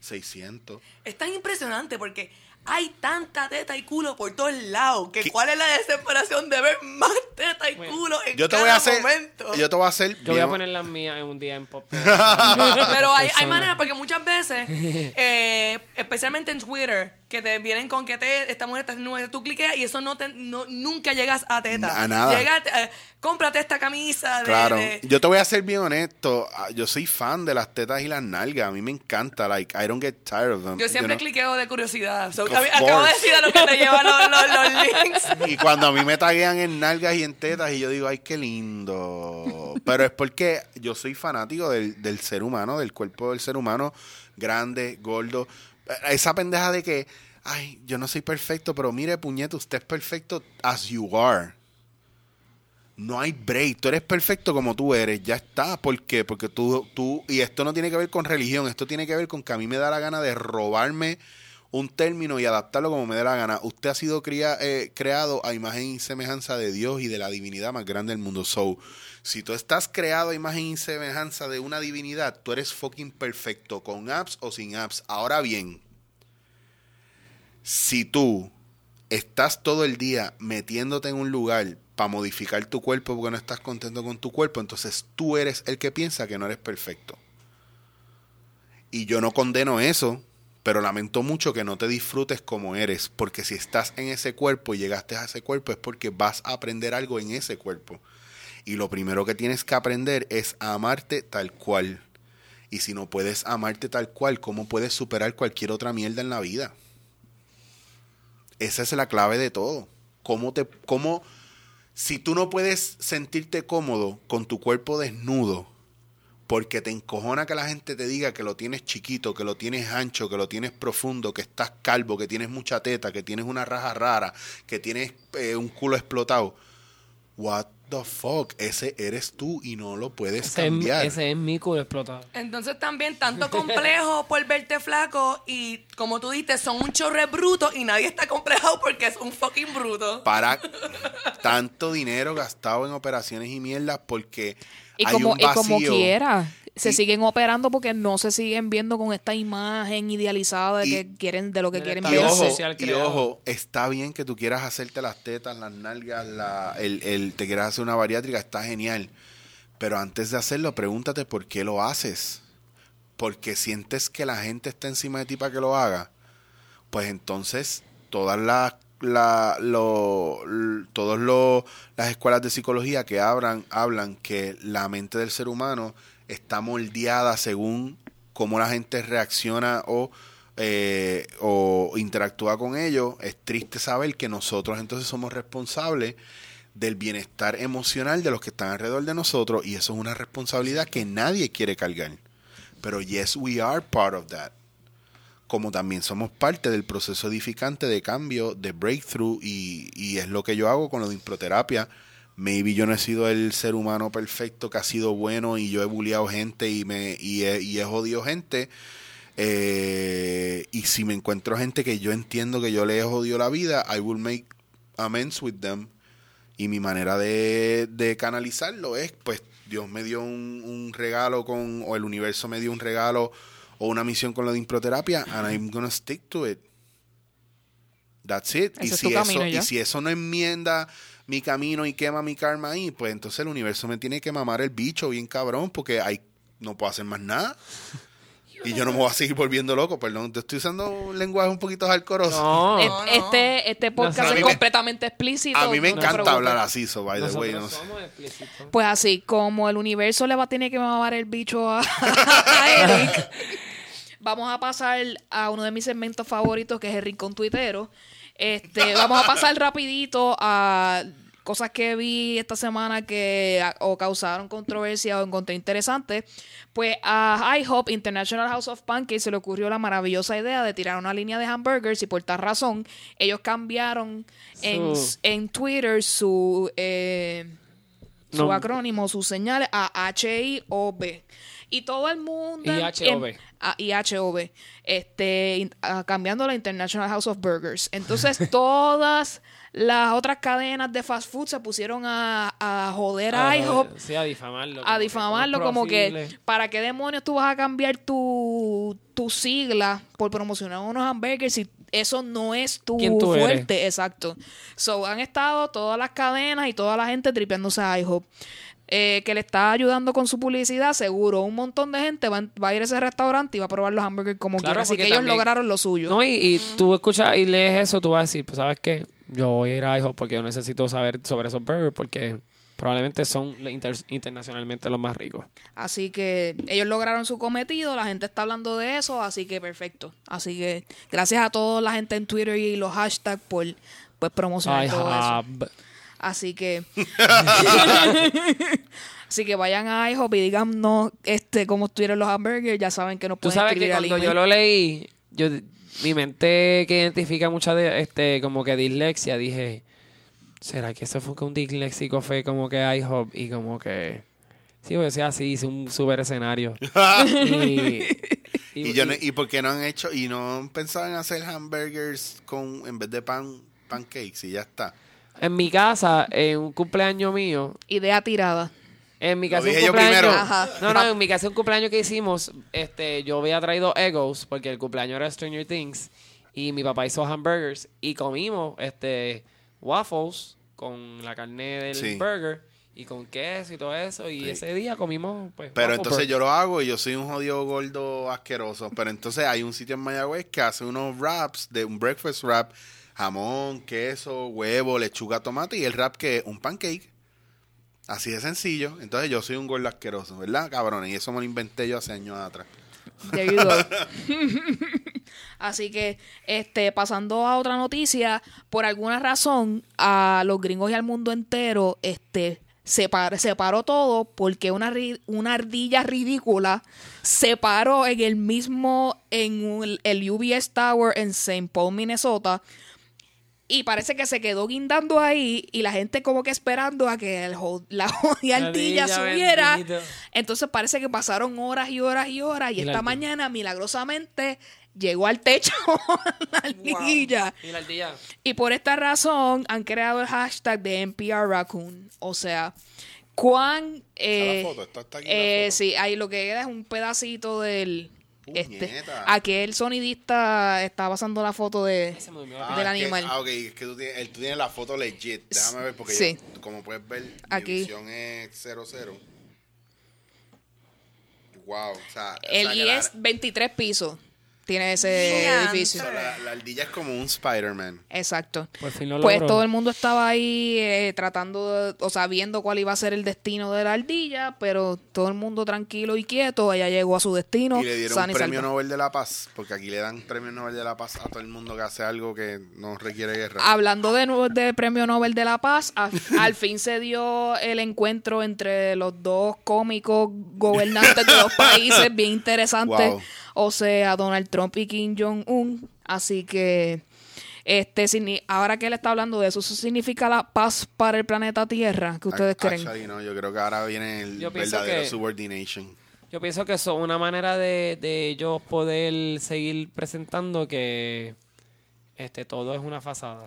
600. Es tan impresionante porque hay tanta teta y culo por todos lados que ¿Qué? cuál es la desesperación de ver más teta y Bueno, culo en Yo te cada voy a hacer momento. yo te voy a hacer Yo voy a poner las mías en un día en pop. [laughs] Pero hay, hay maneras, porque muchas veces, [laughs] eh, especialmente en Twitter, que te vienen con que te, esta mujer está nueva, tú cliqueas y eso no te, no, nunca llegas a teta. A nada. Llega, eh, cómprate esta camisa de... Claro, de- yo te voy a ser bien honesto. ah, Yo soy fan de las tetas y las nalgas. A mí me encanta. Like, I don't get tired of them. yo siempre you know? cliqueo de curiosidad. So, Of a mí- acabo de decir a lo que te llevan los, los, los links. [laughs] Y cuando a mí me taguean en nalgas y en tetas y yo digo, ay, qué lindo. Pero es porque yo soy fanático del, del ser humano, del cuerpo del ser humano, grande, gordo. Esa pendeja de que, ay, yo no soy perfecto, pero mire, puñete, usted es perfecto as you are. No hay break. Tú eres perfecto como tú eres. Ya está. ¿Por qué? Porque tú, tú, y esto no tiene que ver con religión, esto tiene que ver con que a mí me da la gana de robarme un término y adaptarlo como me dé la gana. Usted ha sido cría- eh, creado a imagen y semejanza de Dios y de la divinidad más grande del mundo. So, si tú estás creado a imagen y semejanza de una divinidad, tú eres fucking perfecto, con apps o sin apps. Ahora bien, si tú estás todo el día metiéndote en un lugar para modificar tu cuerpo porque no estás contento con tu cuerpo, entonces tú eres el que piensa que no eres perfecto. Y yo no condeno eso, pero lamento mucho que no te disfrutes como eres, porque si estás en ese cuerpo y llegaste a ese cuerpo es porque vas a aprender algo en ese cuerpo. Y lo primero que tienes que aprender es a amarte tal cual. Y si no puedes amarte tal cual, ¿cómo puedes superar cualquier otra mierda en la vida? Esa es la clave de todo. ¿Cómo te, cómo, si tú no puedes sentirte cómodo con tu cuerpo desnudo, porque te encojona que la gente te diga que lo tienes chiquito, que lo tienes ancho, que lo tienes profundo, que estás calvo, que tienes mucha teta, que tienes una raja rara, que tienes eh, un culo explotado. What the fuck? Ese eres tú y no lo puedes Ese es, cambiar. ese es mi culo explotado. Entonces también tanto [laughs] complejo por verte flaco y como tú dices, son un chorre bruto y nadie está complejado porque es un fucking bruto. para tanto dinero gastado en operaciones y mierdas porque Y hay como, un y como vacío. quiera, se Y- siguen operando porque no se siguen viendo con esta imagen idealizada de Y- que quieren, de lo que quieren verse. ojo, social y ojo, está bien que tú quieras hacerte las tetas, las nalgas, la, el, el- te quieras hacer una bariátrica, está genial. Pero antes de hacerlo, pregúntate por qué lo haces. Porque sientes que la gente está encima de ti para que lo haga. Pues entonces, todas las la, lo- todos los las escuelas de psicología que hablan, hablan que la mente del ser humano está moldeada según cómo la gente reacciona o, eh, o interactúa con ellos. Es triste saber que nosotros entonces somos responsables del bienestar emocional de los que están alrededor de nosotros y eso es una responsabilidad que nadie quiere cargar. Pero yes, we are part of that como también somos parte del proceso edificante de cambio, de breakthrough, y, y es lo que yo hago con lo de improterapia. Maybe yo no he sido el ser humano perfecto que ha sido bueno y yo he bulleado gente y, me, y, he, y he jodido gente. Eh, y si me encuentro gente que yo entiendo que yo le he jodido la vida, I will make amends with them. Y mi manera de, de canalizarlo es, pues, Dios me dio un, un regalo con, o el universo me dio un regalo o una misión con lo de improterapia, and I'm gonna stick to it. That's it. Ese y, si eso, y si eso no enmienda mi camino y quema mi karma ahí, pues entonces el universo me tiene que mamar el bicho bien cabrón, porque hay, no puedo hacer más nada. [laughs] Y yo no me voy a seguir volviendo loco, perdón. Te estoy usando un lenguaje un poquito alcoroso. No. Et- No, no. Este, este podcast es me- completamente explícito. a mí me encanta hablar así, so by the way. Somos. Pues así, como el universo le va a tener que mamar el bicho a, [laughs] a [laughs] Eric, vamos a pasar a uno de mis segmentos favoritos, que es el Rincón Tuitero. Este, vamos a pasar rapidito a cosas que vi esta semana que o causaron controversia o encontré interesantes. Pues a IHOP, International House of Pancakes, se le ocurrió la maravillosa idea de tirar una línea de hamburgers y por tal razón ellos cambiaron en, en Twitter su... eh, su No. acrónimo, sus señales a H-I-O-B. Y todo el mundo. Y HOB. em- a- y HOB. Este, in- a- cambiando la International House of Burgers. Entonces, [laughs] todas las otras cadenas de fast food se pusieron a, a joder a Ah, IHOP. Sí, a difamarlo. A difamarlo como que. ¿para qué demonios tú vas a cambiar tu, tu sigla por promocionar unos hamburgers si eso no es tu fuerte? Exacto. So, han estado todas las cadenas y toda la gente tripeándose a IHOP. Eh, que le está ayudando con su publicidad, seguro. Un montón de gente va, va a ir a ese restaurante y va a probar los hamburgers como Claro, quiera. Así que ellos también- lograron lo suyo. No, y, y tú escuchas y lees eso, tú vas a decir, pues, ¿sabes qué? Yo voy a ir a IHOP porque yo necesito saber sobre esos burgers porque probablemente son inter- internacionalmente los más ricos. Así que ellos lograron su cometido, la gente está hablando de eso, así que perfecto. Así que gracias a toda la gente en Twitter y los hashtags por pues promocionar todo eso. Así que [laughs] Así que vayan a IHOP y digan no, este, cómo estuvieron los hamburgers, ya saben que nos Tú pueden sabes que cuando yo lo leí, yo mi mente que identifica mucha de este como que dislexia, dije, ¿será que eso fue que un disléxico fue como que IHOP y como que sí, o sea, así hice un super escenario. [laughs] y, Y, yo no- ¿Y por qué no han hecho, y no pensaban hacer hamburgers con, en vez de pan, pancakes y ya está? En mi casa, en un cumpleaños mío, Idea tirada. En mi Lo casa un cumpleaños. primero. Ajá. No, no, en mi casa un cumpleaños que hicimos, este, yo había traído Egos, porque el cumpleaños era Stranger Things, y mi papá hizo hamburgers, y comimos este waffles con la carne del Sí. burger, y con queso y todo eso, y Sí. ese día comimos, pues, Pero entonces burger. yo lo hago y yo soy un jodido gordo asqueroso. Pero entonces hay un sitio en Mayagüez que hace unos wraps, de un breakfast wrap, jamón, queso, huevo, lechuga, tomate y el wrap que es un pancake. Así de sencillo. Entonces yo soy un gordo asqueroso, ¿verdad, cabrones? Y eso me lo inventé yo hace años atrás. There you go. [laughs] Así que, este, pasando a otra noticia, por alguna razón, a los gringos y al mundo entero, este, se, par- se paró todo porque una, ri- una ardilla ridícula se paró en el mismo, en un- el UBS Tower en St. Paul, Minnesota, y parece que se quedó guindando ahí y la gente como que esperando a que el jo- la [laughs] jodida subiera. bendito. Entonces parece que pasaron horas y horas y horas y, Y la esta mañana milagrosamente llegó al techo [laughs] la ardilla. Y la ardilla. Y por esta razón han creado el hashtag de NPR Raccoon. O sea, cuán... eh, foto, esta está aquí la eh, foto. sí, ahí lo que queda es un pedacito del... Este, Puñeta. aquel sonidista está pasando la foto de, Ah, del es que- animal. ah, ok, es que tú tienes, él- tú tienes la foto legit. Déjame ver, porque Sí. yo, como puedes ver, mi Aquí. visión es 00. Wow, o sea, o El sea que y la- es 23 pisos. Tiene ese edificio. la, la ardilla es como un Spider-Man. Exacto. Por fin lo Pues logró. todo el mundo estaba ahí eh, tratando, de- o sea, viendo cuál iba a ser el destino de la ardilla, pero todo el mundo tranquilo y quieto, ella llegó a su destino. Y le dieron un premio. Nobel de la Paz, porque aquí le dan premio Nobel de la Paz a todo el mundo que hace algo que no requiere guerra. Hablando de, nuevo de Premio Nobel de la Paz, a- al fin se dio el encuentro entre los dos cómicos gobernantes de dos países bien interesantes, Wow. O sea, Donald Trump y Kim Jong-un. Así que, este, ahora que él está hablando de eso, ¿eso significa la paz para el planeta Tierra? ¿Qué ustedes creen? Actually, no, yo creo que ahora viene el Yo pienso verdadero que- subordination. Yo pienso que eso es una manera de, de ellos poder seguir presentando que este todo es una fasada.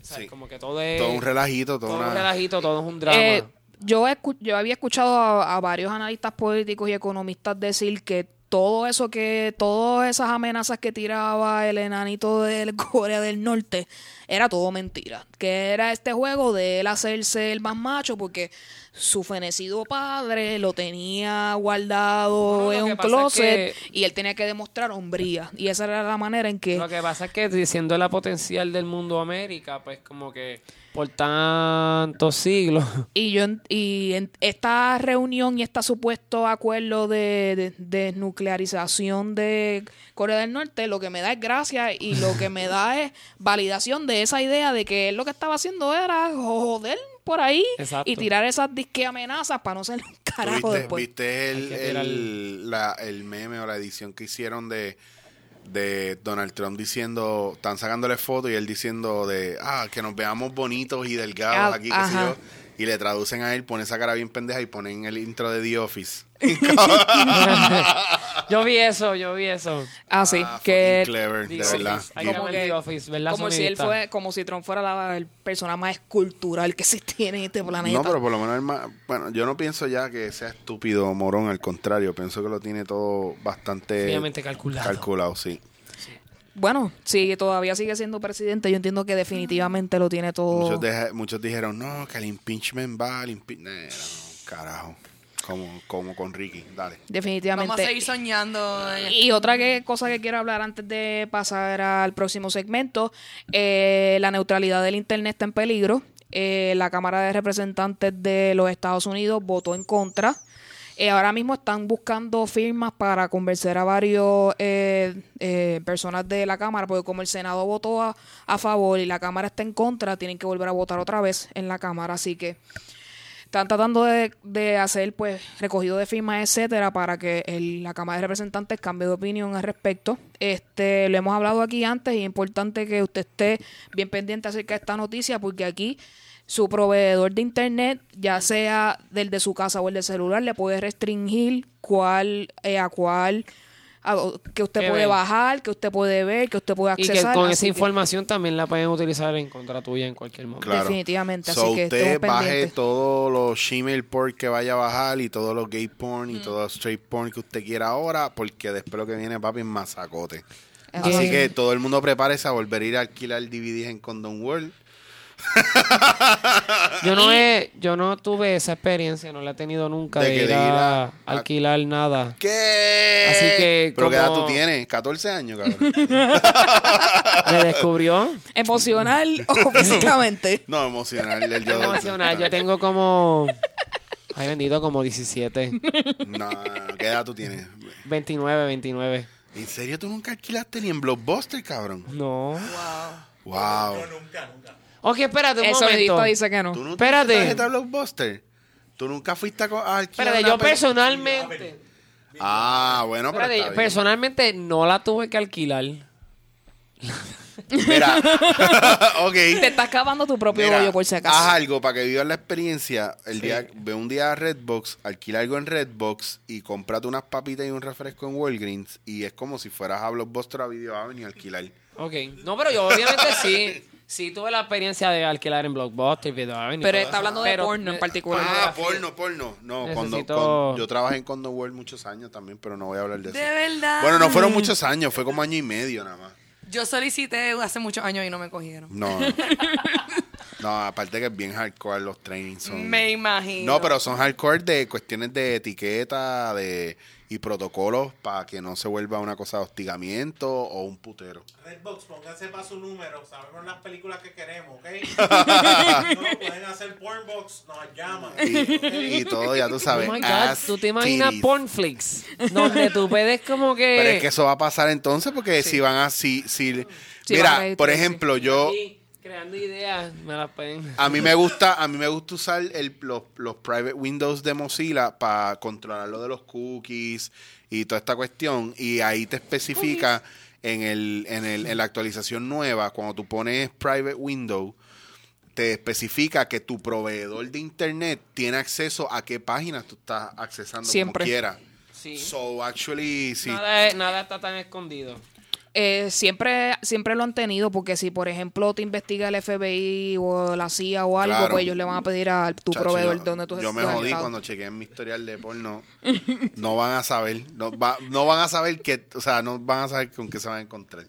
O sea, Sí. como que todo es Todo un relajito, todo, todo una... un relajito, todo es un drama. Eh, yo, escu- yo había escuchado a, a varios analistas políticos y economistas decir que todo eso que, todas esas amenazas que tiraba el enanito de [laughs] Corea del Norte, era todo mentira. Que era este juego de él hacerse el más macho porque su fenecido padre lo tenía guardado No, en un es closet que- y él tenía que demostrar hombría. Y esa era la manera en que... Lo que pasa es que siendo la potencial del mundo América, pues como que por tantos siglos. [laughs] Y yo en- y en esta reunión y este supuesto acuerdo de, de- desnuclearización de Corea del Norte, lo que me da es gracia y lo que me da es validación de esa idea de que él lo que estaba haciendo era joder por ahí Exacto. y tirar esas disque amenazas para no ser un ¿Tú carajo viste, después. viste el, el, la- el meme o la edición que hicieron de, de Donald Trump diciendo, están sacándole fotos y él diciendo de, ah, que nos veamos bonitos y delgados Ah, aquí, qué sé yo. Y le traducen a él, pone esa cara bien pendeja y ponen el intro de The Office. [laughs] [laughs] [laughs] yo vi eso, yo vi eso. Ah, sí, Ah, que clever, The de Office. verdad. Como que- The Office, ver la como si él fue, como si Trump fuera la el persona más escultural que se tiene en este planeta. No, pero por lo menos el más, bueno, yo no pienso ya que sea estúpido o morón, al contrario, pienso que lo tiene todo bastante Fríamente calculado. calculado, sí. Bueno, si todavía sigue siendo presidente, yo entiendo que definitivamente lo tiene todo. Muchos, deja- muchos dijeron, no, que el impeachment va, el impeachment... carajo. Como, como con Ricky, dale. Definitivamente. Vamos a seguir soñando. en- Y otra que, cosa que quiero hablar antes de pasar al próximo segmento, eh, la neutralidad del Internet está en peligro. Eh, la Cámara de Representantes de los Estados Unidos votó en contra. Eh, ahora mismo están buscando firmas para convencer a varios eh, eh, personas de la Cámara, porque como el Senado votó a, a favor y la Cámara está en contra, tienen que volver a votar otra vez en la Cámara. Así que están tratando de, de hacer pues recogido de firmas, etcétera, para que la Cámara de Representantes cambie de opinión al respecto. Este, lo hemos hablado aquí antes y es importante que usted esté bien pendiente acerca de esta noticia porque aquí su proveedor de internet, ya sea del de su casa o el de celular, le puede restringir cuál eh, a cuál a- que usted Que puede ver. bajar, que usted puede ver, que usted puede Y accesar. que con esa que información también la pueden utilizar en contra tuya en cualquier momento. Claro. Definitivamente, así que usted baje todos los Gmail porn que vaya a bajar y todos los gay porn y todos los straight porn que usted quiera ahora, porque después lo que viene, papi, es masacote. Así que todo el mundo prepárese a volver a ir a alquilar DVDs en Condom World. Yo no he, yo no tuve esa experiencia, no la he tenido nunca De de, que ir de ir a, a- alquilar nada. ¿Qué? Así que, ¿Pero qué edad tú tienes? 14 años, cabrón. [laughs] Me descubrió Emocional o físicamente. [laughs] No, emocional. El yo emocional. Yo tengo como, ay bendito, como 17, No, ¿qué edad tú tienes? 29, 29. ¿En serio tú nunca alquilaste ni en Blockbuster, cabrón? No. Wow. No, nunca, nunca. Ok, espérate un El momento. dice que no. ¿Tú no Espérate. tienes tarjeta Blockbuster? ¿Tú nunca fuiste a, co- a alquilar Espérate, una yo personalmente, Ah, bueno, pero espérate, está bien. personalmente no la tuve que alquilar. Mira, [laughs] ok. Te estás cavando tu propio Mira, hoyo por si acaso. Haz algo para que vivas la experiencia. El día, ve un día a Redbox, alquila algo en Redbox y cómprate unas papitas y un refresco en Walgreens y es como si fueras a Blockbuster a Video Avenue a alquilar. Ok. No, pero yo obviamente sí. [laughs] Sí, tuve la experiencia de alquilar en Blockbuster, Video Avenue y Pero todo está eso. hablando de Pero, porno en eh, particular. Ah, porno, porno. No, cuando, Necesito- cuando- yo trabajé en Condom World muchos años también, pero no voy a hablar de eso. De verdad. Bueno, no fueron muchos años, fue como año y medio nada más. Yo solicité hace muchos años y no me cogieron. No, no. [laughs] No, aparte que es bien hardcore los trainings son. Me imagino. No, pero son hardcore de cuestiones de etiqueta de y protocolos para que no se vuelva una cosa de hostigamiento o un putero. Redbox, pónganse para su número. Sabemos las películas que queremos, ¿ok? [laughs] no, pueden hacer Pornbox, nos llaman. Y, y todo, ya tú sabes. Oh my God, ¿tú te imaginas titties. Pornflix? Donde tú puedes como que... Pero es que eso va a pasar entonces porque si van a si, si Sí, mira, por ejemplo, yo Sí, creando ideas, me las pueden... a mí me gusta a mí me gusta usar el, los, los private windows de Mozilla para controlar lo de los cookies y toda esta cuestión y ahí te especifica en el, en el en la actualización nueva cuando tú pones private window te especifica que tu proveedor de internet tiene acceso a qué páginas tú estás accesando Siempre. como quieras. Sí. So actually sí. Nada, nada está tan escondido. Eh, siempre, siempre lo han tenido, porque si, por ejemplo, te investiga el FBI o la CIA o algo, Claro. pues ellos le van a pedir a tu Chacho, proveedor yo, donde tú yo me jodí estado. cuando chequeé en mi historial de porno. [laughs] No van a saber, no, va- no van a saber que, o sea, no van a saber con qué se van a encontrar.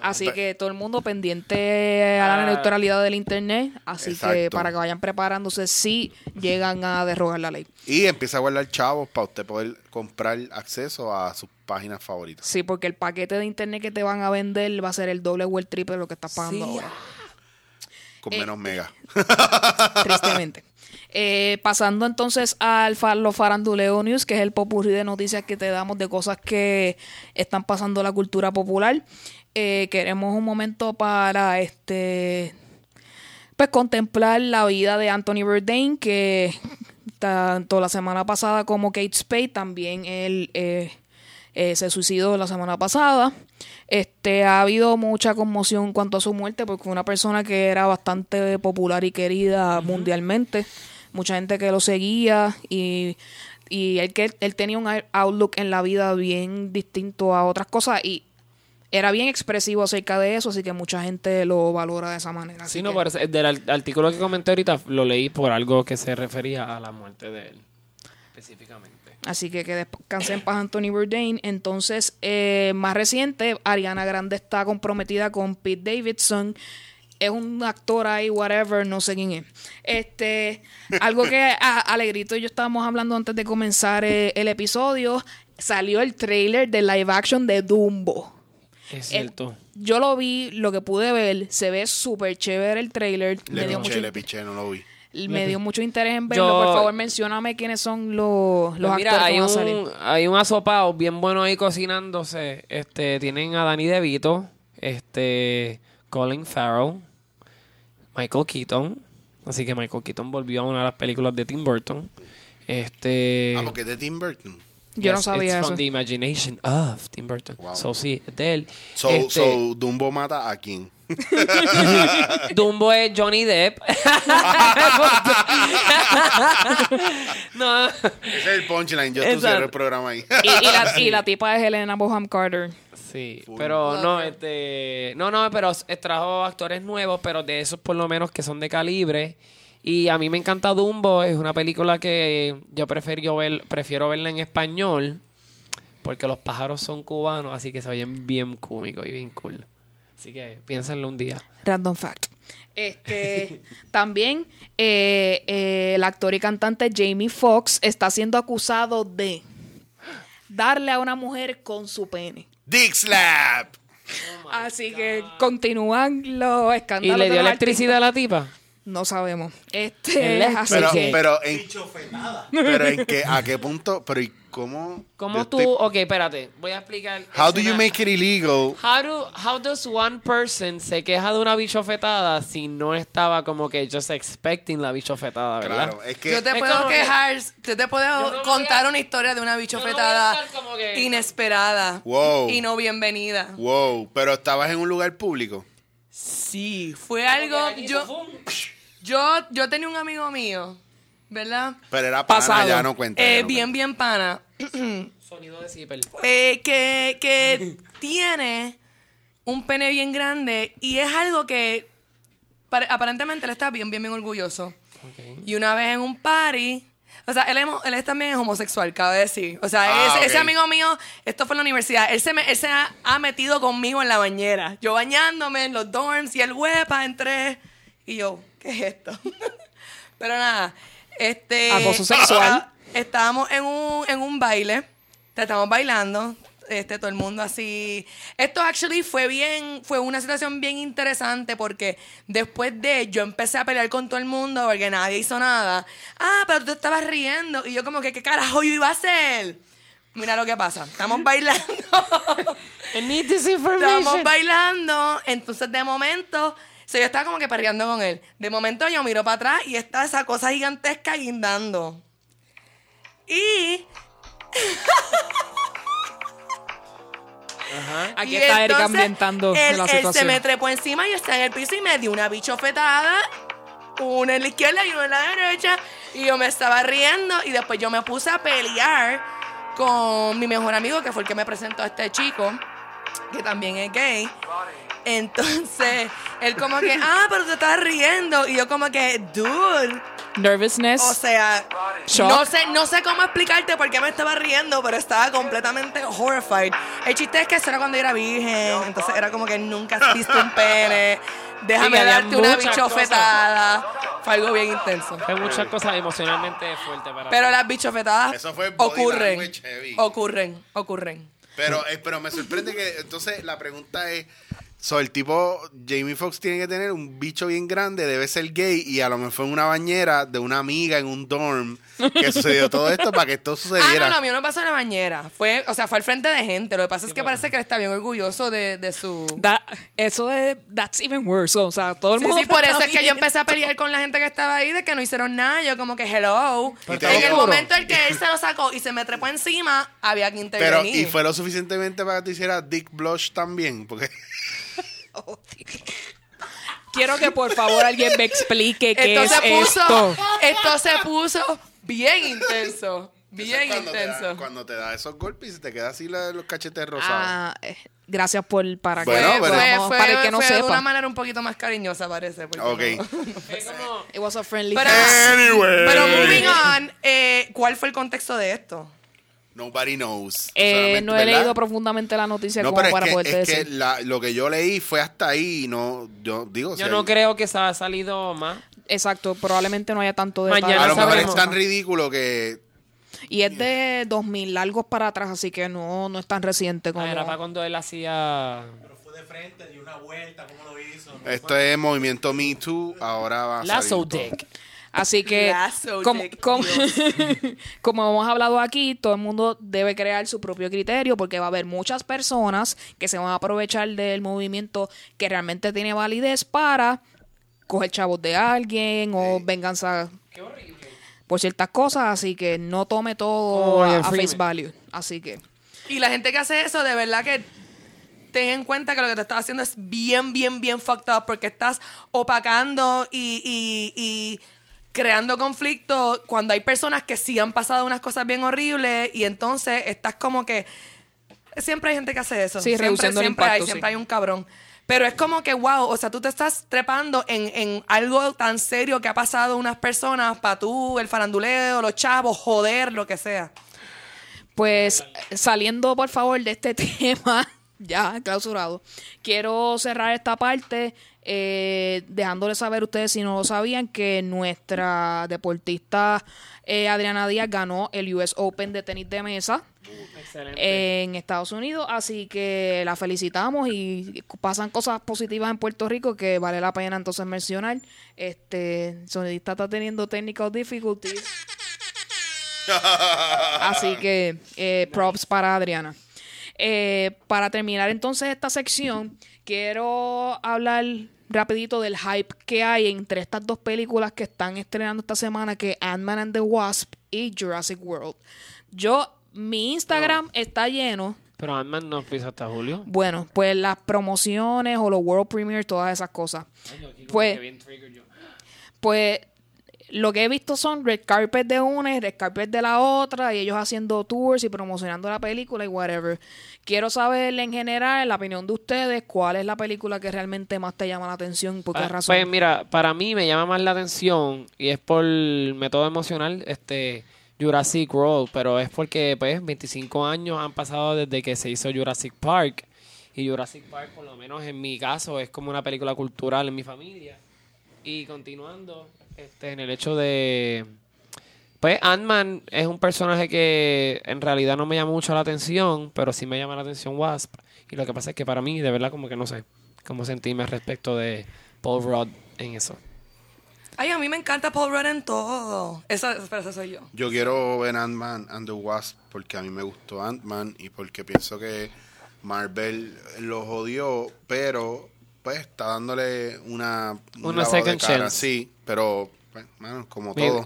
Así que todo el mundo pendiente a la Ah. neutralidad del internet. Así que para que vayan preparándose si llegan a derrogar la ley. Y empieza a guardar chavos para usted poder comprar acceso a sus páginas favoritas. Sí, porque el paquete de internet que te van a vender va a ser el doble o el triple de lo que estás pagando Sí. ahora. Con Eh, menos mega. [laughs] tristemente. Eh, pasando entonces al fa- los faranduleo news, que es el popurrí de noticias que te damos de cosas que están pasando en la cultura popular. Eh, queremos un momento para este pues contemplar la vida de Anthony Bourdain, que tanto la semana pasada como Kate Spade, también él eh, eh, se suicidó la semana pasada. Este ha habido mucha conmoción en cuanto a su muerte, porque fue una persona que era bastante popular y querida mundialmente. Mucha gente que lo seguía y, y él, que, él tenía un outlook en la vida bien distinto a otras cosas y era bien expresivo acerca de eso, así que mucha gente lo valora de esa manera. así Sí, no, que- del artículo que comenté ahorita lo leí por algo que se refería a la muerte de él, específicamente. Así que que descanse en paz Anthony Bourdain. Entonces, eh, más reciente, Ariana Grande está comprometida con Pete Davidson. Es un actor ahí, whatever, no sé quién es. Este, algo que [laughs] a, Alegrito y yo estábamos hablando antes de comenzar eh, el episodio, salió el trailer de live action de Dumbo. Es El- cierto. yo lo vi, lo que pude ver, se ve súper chévere el trailer. Le me, dio piché, mucho, le piché, no lo vi. Me dio mucho interés en verlo. Yo- Por favor, mencióname quiénes son los, los Pues mira, actores hay que van a salir. un, hay un asopado bien bueno ahí cocinándose. Este, tienen a Danny DeVito, este, Colin Farrell, Michael Keaton. Así que Michael Keaton volvió a una de las películas de Tim Burton. Este, Ah, porque es de Tim Burton. Yo no sabía it's eso. From the imagination of Tim Burton. Wow. So sí, es de él. So, Este, so Dumbo mata a quién? Dumbo es Johnny Depp. [laughs] no. Ese es el punchline. Yo tú cierro el programa ahí. Y, y la, y la tipa es Helena Bonham Carter. Sí, pero no, este, no, no, pero trajo actores nuevos, pero de esos por lo menos que son de calibre. Y a mí me encanta Dumbo, es una película que yo prefiero ver, prefiero verla en español, porque los pájaros son cubanos, así que se oyen bien cómicos y bien cool. Así que piénsenlo un día. Random fact. Este, [laughs] también eh, eh, el actor y cantante Jamie Foxx está siendo acusado de darle a una mujer con su pene. Dick Slap. Así que continúan los ¿Y escándalos. le de dio los electricidad a la tipa? No sabemos. Este, Electric. así Pero, que- pero, en, pero en qué, a qué punto, pero ¿y cómo? ¿Cómo tú? estoy- Ok, espérate, voy a explicar. How Es do you una- make it illegal? How, do, how does one person se queja de una bichofetada si no estaba como que just expecting la bichofetada, ¿verdad? Claro, es que Yo te Es puedo como que- quejar, yo te puedo Yo no contar a- una historia de una no bichofetada que- inesperada Wow. y no bienvenida. wow, pero estabas en un lugar público. Sí, fue algo. Yo, yo, yo tenía un amigo mío, ¿verdad? Pero era pana, Pasado. ya no cuenta. Eh, ya no bien, bien pana. Sonido de zipper. eh, que, que tiene un pene bien grande y es algo que pare- aparentemente él está bien, bien, bien orgulloso. Ok. Y una vez en un party, o sea, él, es mo- él es también es homosexual, cabe decir. O sea, Ah, ese, ok. ese amigo mío, esto fue en la universidad, él se, me- él se ha, ha metido conmigo en la bañera. Yo bañándome en los dorms y el huepa entré. Y yo, ¿qué es esto? [laughs] Pero nada, este... Acoso sexual. ah, Estábamos en un, en un baile, estábamos bailando, este, todo el mundo así. Esto actually fue bien, fue una situación bien interesante porque después de yo empecé a pelear con todo el mundo porque nadie hizo nada. Ah, pero tú te estabas riendo. Y yo como que, ¿qué carajo yo iba a hacer? Mira lo que pasa. Estamos bailando. [laughs] I need this Estábamos information. bailando. Entonces, de momento, o sea, yo estaba como que perreando con él. De momento, yo miro para atrás y está esa cosa gigantesca guindando. Y Aquí Y está Erika entonces, ambientando él, la él se situación. me trepó encima y yo estaba en el piso y me dio una bichofetada. Una en la izquierda y una en la derecha. Y yo me estaba riendo. Y después yo me puse a pelear con mi mejor amigo, que fue el que me presentó a este chico, que también es gay. Entonces, él como que, ah, pero te estás riendo. Y yo como que, dude. Nervousness. O sea, Shock. no sé, no sé cómo explicarte por qué me estaba riendo, pero estaba completamente horrified. El chiste es que eso era cuando yo era virgen, entonces era como que nunca has visto un pene. [laughs] Déjame darte una bichofetada. Fue algo bien intenso. Hay muchas cosas emocionalmente fuertes para Pero las bichofetadas Eso fue ocurren. Ocurren, ocurren. Pero, eh, pero me sorprende que entonces la pregunta es, so, el tipo Jamie Foxx tiene que tener un bicho bien grande, debe ser gay y a lo mejor fue en una bañera de una amiga en un dorm que sucedió [laughs] todo esto para que esto Ah, sucediera. no, lo mío no pasó en la bañera. Fue, o sea, fue al frente de gente. Lo que pasa es que parece que él está bien orgulloso de, de su... That- eso es that's even worse. O sea, todo el Sí, mundo. sí, por eso es que yo empecé a pelear con la gente que estaba ahí de que no hicieron nada. Yo como que hello. En el momento en que él se lo sacó y se me trepó encima, había que pero, intervenir. y fue lo suficientemente para que te hiciera Dick Blush también, porque [laughs] Quiero que por favor alguien me explique qué esto es se puso, esto. esto se puso bien intenso. Bien cuando te, da, intenso. cuando te da esos golpes y se te queda así la- los cachetes rosados. Ah, eh, gracias por para que Bueno, pero- fue- vamos, fue- para el que no fue de una sepa. manera un poquito más cariñosa, parece. porque ok. no- Es como- It was a friendly Pero, Anyway. pero moving on, eh, ¿cuál fue el contexto de esto? Nobody knows. Eh, no he ¿verdad? leído profundamente la noticia No, como pero para es poderte que, es que decir. la- lo que yo leí fue hasta ahí y no, yo digo, Yo si no hay- creo que se ha salido más. Exacto, probablemente no haya tanto detalle. Mañana a lo mejor es tan ridículo que Y es de 2000 largos para atrás, así que no, no es tan reciente como... Ah, Era para cuando él hacía. Pero fue de frente, dio una vuelta, ¿cómo lo hizo? No esto fue- es movimiento Me Too, ahora va a Lasso salir todo. Así que, como, [laughs] como, hemos hablado aquí, todo el mundo debe crear su propio criterio porque va a haber muchas personas que se van a aprovechar del movimiento que realmente tiene validez para coger chavos de alguien o venganza por ciertas cosas, así que no tome todo a, face value. Así que. Y la gente que hace eso, de verdad que ten en cuenta que lo que te estás haciendo es bien, bien, bien fucked up porque estás opacando y, y- y creando conflicto cuando hay personas que sí han pasado unas cosas bien horribles y entonces estás como que... Siempre hay gente que hace eso. Sí, siempre, reduciendo el siempre hay, impacto, siempre hay un cabrón. Pero es como que, wow, o sea, tú te estás trepando en, en algo tan serio que ha pasado a unas personas para tú, el faranduleo, los chavos, joder, lo que sea. Pues saliendo por favor de este [laughs] tema, ya clausurado, quiero cerrar esta parte eh, dejándoles saber ustedes si no lo sabían que nuestra deportista eh, Adriana Díaz ganó el US Open de tenis de mesa Excelente. en Estados Unidos, así que la felicitamos y pasan cosas positivas en Puerto Rico que vale la pena entonces mencionar. Este sonidista está teniendo technical difficulties. Así que eh, props para Adriana. Eh, para terminar entonces esta sección, quiero hablar rapidito del hype que hay entre estas dos películas que están estrenando esta semana, que Ant-Man and the Wasp y Jurassic World. Yo, mi Instagram está lleno. Pero Ant-Man no empieza hasta julio. Bueno, pues las promociones o los World Premiere, todas esas cosas. Pues, pues lo que he visto son red carpet de una y red carpet de la otra, y ellos haciendo tours y promocionando la película y whatever. Quiero saber en general, en la opinión de ustedes, cuál es la película que realmente más te llama la atención y por qué Ah, razón. Pues mira, para mí me llama más la atención y es por método emocional, este Jurassic World, pero es porque pues 25 años han pasado desde que se hizo Jurassic Park y Jurassic Park por lo menos en mi caso es como una película cultural en mi familia. Y continuando este en el hecho de pues Ant-Man es un personaje que en realidad no me llama mucho la atención, pero sí me llama la atención Wasp. Y lo que pasa es que para mí, de verdad, como que no sé cómo sentirme al respecto de Paul Rudd en eso. Ay, a mí me encanta Paul Rudd en todo. Eso, pero eso soy yo. Yo quiero ver Ant-Man and the Wasp porque a mí me gustó Ant-Man y porque pienso que Marvel lo jodió, pero pues está dándole una, un Una lavado de second cara, chance. Sí, pero pues, mano, como Mira. todo,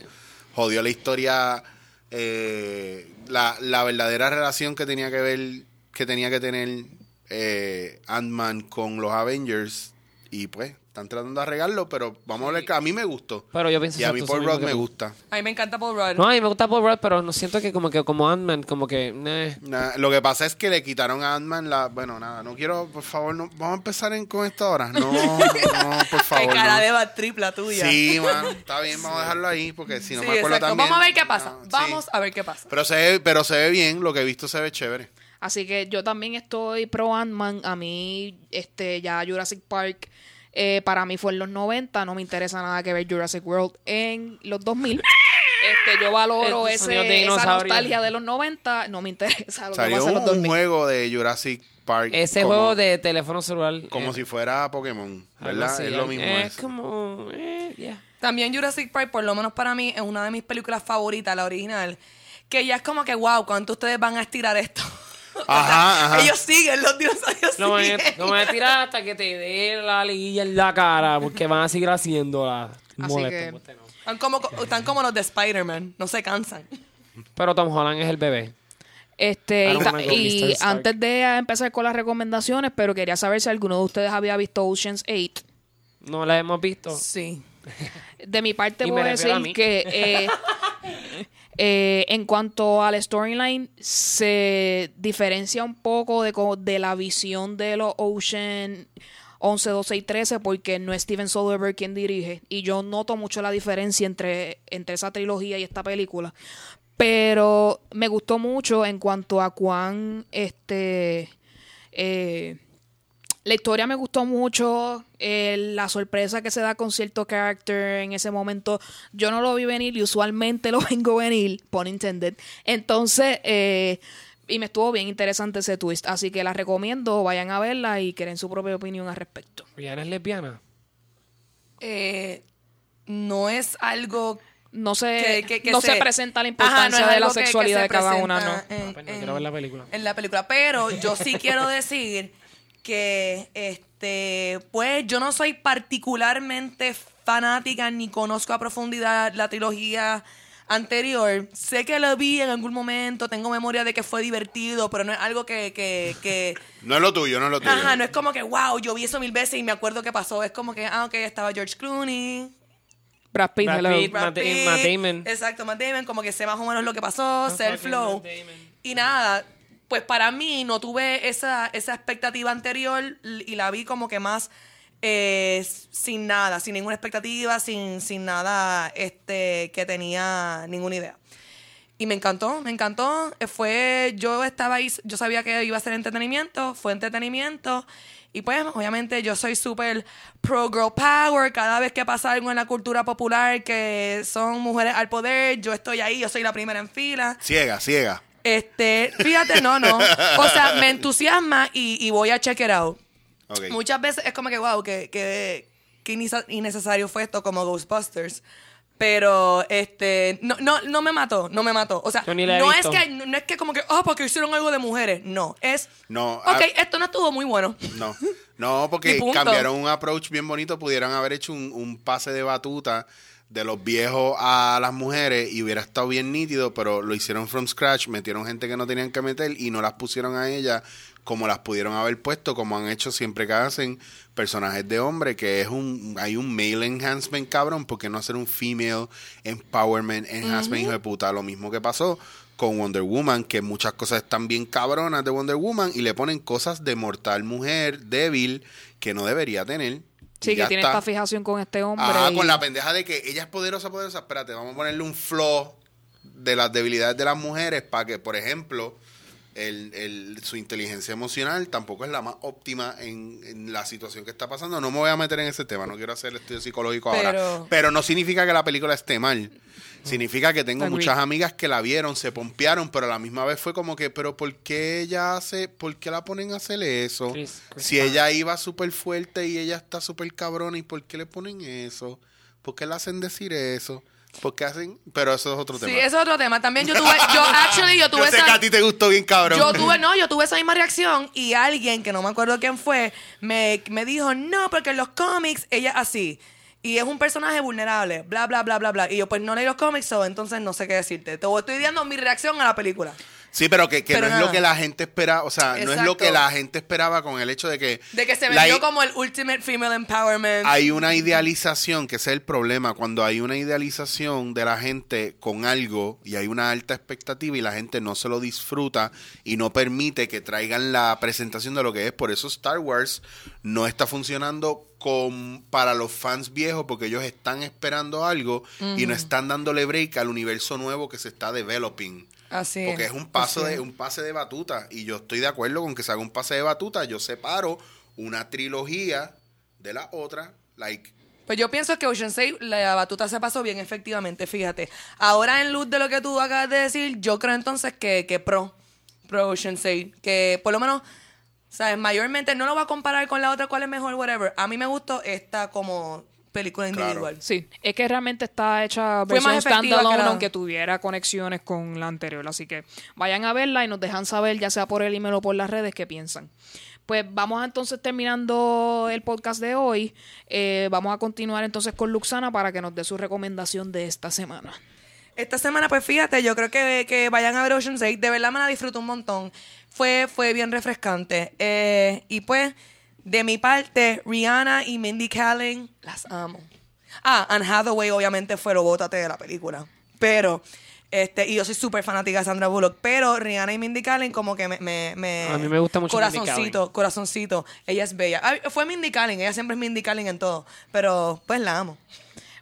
jodió la historia, eh, la, la verdadera relación que tenía que ver, que tenía que tener eh, Ant-Man con los Avengers y pues están tratando de arreglarlo, pero vamos a ver que a mí me gustó. Pero yo pienso Y a mí Paul Rudd me gusta. A mí me encanta Paul Rudd. No, a mí me gusta Paul Rudd, pero no siento que como que como Ant-Man, como que... eh. Nah, lo que pasa es que le quitaron a Ant-Man la... Bueno, nada, no quiero, por favor, no, vamos a empezar en- con esto ahora. No, no, por [laughs] Qué favor. cara no. de tripla tuya. Sí, man, está bien, vamos a dejarlo ahí porque si no Sí, me acuerdo exacto. también. Vamos a ver qué pasa. Ah, sí. Vamos a ver qué pasa. Pero se, ve, pero se ve bien, lo que he visto se ve chévere. Así que yo también estoy pro Ant-Man. A mí, este, ya Jurassic Park, eh, para mí fue en los 90. No me interesa nada que ver Jurassic World en los 2000. [laughs] Este, yo valoro ese, esa nostalgia de los 90. No me interesa lo que Salió pasa en un, los 2000. juego de Jurassic Park. Ese como- juego de teléfono celular... Como eh, si fuera Pokémon, ¿verdad? así, es lo mismo. Es eso. como... eh, yeah. También Jurassic Park, por lo menos para mí, es una de mis películas favoritas, la original. Que ya es como que, wow, ¿cuánto ustedes van a estirar esto? [laughs] [laughs] Ajá, ajá. Ellos siguen, los dinosaurios No me, siguen. no me tirar hasta que te dé la liguilla en la cara, porque van a seguir haciéndola. Molesto, que- no. Están como, están como los de Spider-Man, no se cansan. Pero Tom Holland es el bebé. Este, I y, antes de empezar con las recomendaciones, pero quería saber si alguno de ustedes había visto Ocean's 8. No la hemos visto. Sí. [laughs] De mi parte voy a decir a que [laughs] eh, eh, en cuanto al storyline se diferencia un poco de, la visión de los Ocean 11, 12 y 13 porque no es Steven Soderbergh quien dirige y yo noto mucho la diferencia entre, entre esa trilogía y esta película. Pero me gustó mucho en cuanto a cuán este eh, la historia me gustó mucho, eh, la sorpresa que se da con cierto character en ese momento, yo no lo vi venir y usualmente lo [laughs] vengo a venir, pun intended. Entonces, eh, y me estuvo bien interesante ese twist, así que la recomiendo, vayan a verla y creen su propia opinión al respecto. Rihanna es lesbiana. Eh, no es algo No se, que, que- que no se, presenta la Ajá, no importancia de la algo que- que sexualidad se de cada una, ¿no? en- Ah, pues no en- quiero ver la película. En la película. Pero yo sí quiero decir que, este, pues yo no soy particularmente fanática ni conozco a profundidad la trilogía anterior. Sé que lo vi en algún momento, tengo memoria de que fue divertido, pero no es algo que... que, que [laughs] No es lo tuyo, no es lo tuyo. Ajá, no es como que, wow, yo vi eso mil veces y me acuerdo qué pasó. Es como que, ah, ok, estaba George Clooney, Brad Pitt, Brad hello. Pitt. Brad Matt Da- Pitt. Matt Damon. Exacto, Matt Damon, como que sé más o menos lo que pasó, sé el fucking flow. Y nada, pues para mí no tuve esa, esa expectativa anterior y la vi como que más eh, sin nada, sin ninguna expectativa, sin, sin nada este, que tenía ninguna idea. Y me encantó, me encantó. Eh, Fue, yo estaba ahí, yo sabía que iba a ser entretenimiento, fue entretenimiento. Y pues, obviamente, yo soy súper pro girl power. Cada vez que pasa algo en la cultura popular que son mujeres al poder, yo estoy ahí, yo soy la primera en fila. Ciega, ciega. Este, fíjate, no, no. O sea, me entusiasma y, y voy a check it out. Muchas veces es como que, wow, que, que, que innecesario fue esto como Ghostbusters. Pero, este, no, no, no me mató, no me mató. O sea, no es, que, no es que como que, oh, porque hicieron algo de mujeres. No, es, No, ok, ah- esto no estuvo muy bueno. No, no, [laughs] porque cambiaron un approach bien bonito. Pudieran haber hecho un, un pase de batuta de los viejos a las mujeres y hubiera estado bien nítido, pero lo hicieron from scratch, metieron gente que no tenían que meter y no las pusieron a ellas como las pudieron haber puesto, como han hecho siempre que hacen personajes de hombre, que es un, hay un male enhancement cabrón, porque no hacer un female empowerment enhancement, hijo de puta? Lo mismo que pasó con Wonder Woman, que muchas cosas están bien cabronas de Wonder Woman y le ponen cosas de mortal mujer débil que no debería tener. Sí, que tiene está. esta fijación con este hombre. Ah, y- con la pendeja de que ella es poderosa, poderosa. Espérate, vamos a ponerle un flaw de las debilidades de las mujeres para que, por ejemplo, el, el- su inteligencia emocional tampoco es la más óptima en, en la situación que está pasando. No me voy a meter en ese tema, no quiero hacer estudio psicológico ahora. Pero no significa que la película esté mal. Significa que tengo muchas amigas que la vieron, se pompearon, pero a la misma vez fue como que, pero ¿por qué ella hace, por qué la ponen a hacer eso? Chris- Chris si ella iba súper fuerte y ella está súper cabrona, ¿y por qué le ponen eso? ¿Por qué le hacen decir eso? ¿Por qué hacen? Pero eso es otro Sí, tema. eso es otro tema. También yo [laughs] tuve, yo actually, yo tuve Yo sé esa- que a ti te gustó bien cabrón. Yo tuve, no, yo tuve esa misma reacción y alguien, que no me acuerdo quién fue, me, me dijo, no, porque en los cómics ella así. Y es un personaje vulnerable, bla, bla, bla, bla, bla. Y yo, pues no leí los cómics, so, entonces no sé qué decirte. Te estoy dando mi reacción a la película. Sí, pero que, que Pero no es lo que la gente espera, o sea, no es lo que la gente esperaba con el hecho de que... De que se vendió como el ultimate female empowerment. Hay una idealización, que ese es el problema, cuando hay una idealización de la gente con algo y hay una alta expectativa y la gente no se lo disfruta y no permite que traigan la presentación de lo que es. Por eso Star Wars no está funcionando con, para los fans viejos porque ellos están esperando algo y no están dándole break al universo nuevo que se está developing. Así Porque es un paso de es. un pase de batuta y yo estoy de acuerdo con que se haga un pase de batuta. Yo separo una trilogía de la otra, like Pues yo pienso que Ocean 6, la batuta se pasó bien, efectivamente, fíjate. Ahora, en luz de lo que tú acabas de decir, yo creo entonces que, que pro, pro Ocean 6, que por lo menos, ¿sabes? Mayormente, no lo voy a comparar con la otra, cuál es mejor, whatever. A mí me gustó esta como película individual. Sí, es que realmente está hecha Fue versión más efectiva que standalone, aunque tuviera conexiones con la anterior. Así que vayan a verla y nos dejan saber, ya sea por el email o por las redes, qué piensan. Pues vamos entonces terminando el podcast de hoy. Eh, vamos a continuar entonces con Luxana para que nos dé su recomendación de esta semana. Esta semana, pues fíjate, yo creo que, que vayan a ver Ocean 6. De verdad me la disfruto un montón. Fue, fue bien refrescante. Eh, y pues, de mi parte, Rihanna y Mindy Kaling, las amo. Ah, Anne Hathaway obviamente fue lo bótate de la película. Pero, este, y yo soy súper fanática de Sandra Bullock, pero Rihanna y Mindy Kaling como que me... me, me- A mí me gusta mucho Mindy Corazoncito, corazoncito. Ella es bella. Ah, fue Mindy Kaling, ella siempre es Mindy Kaling en todo. Pero, pues la amo.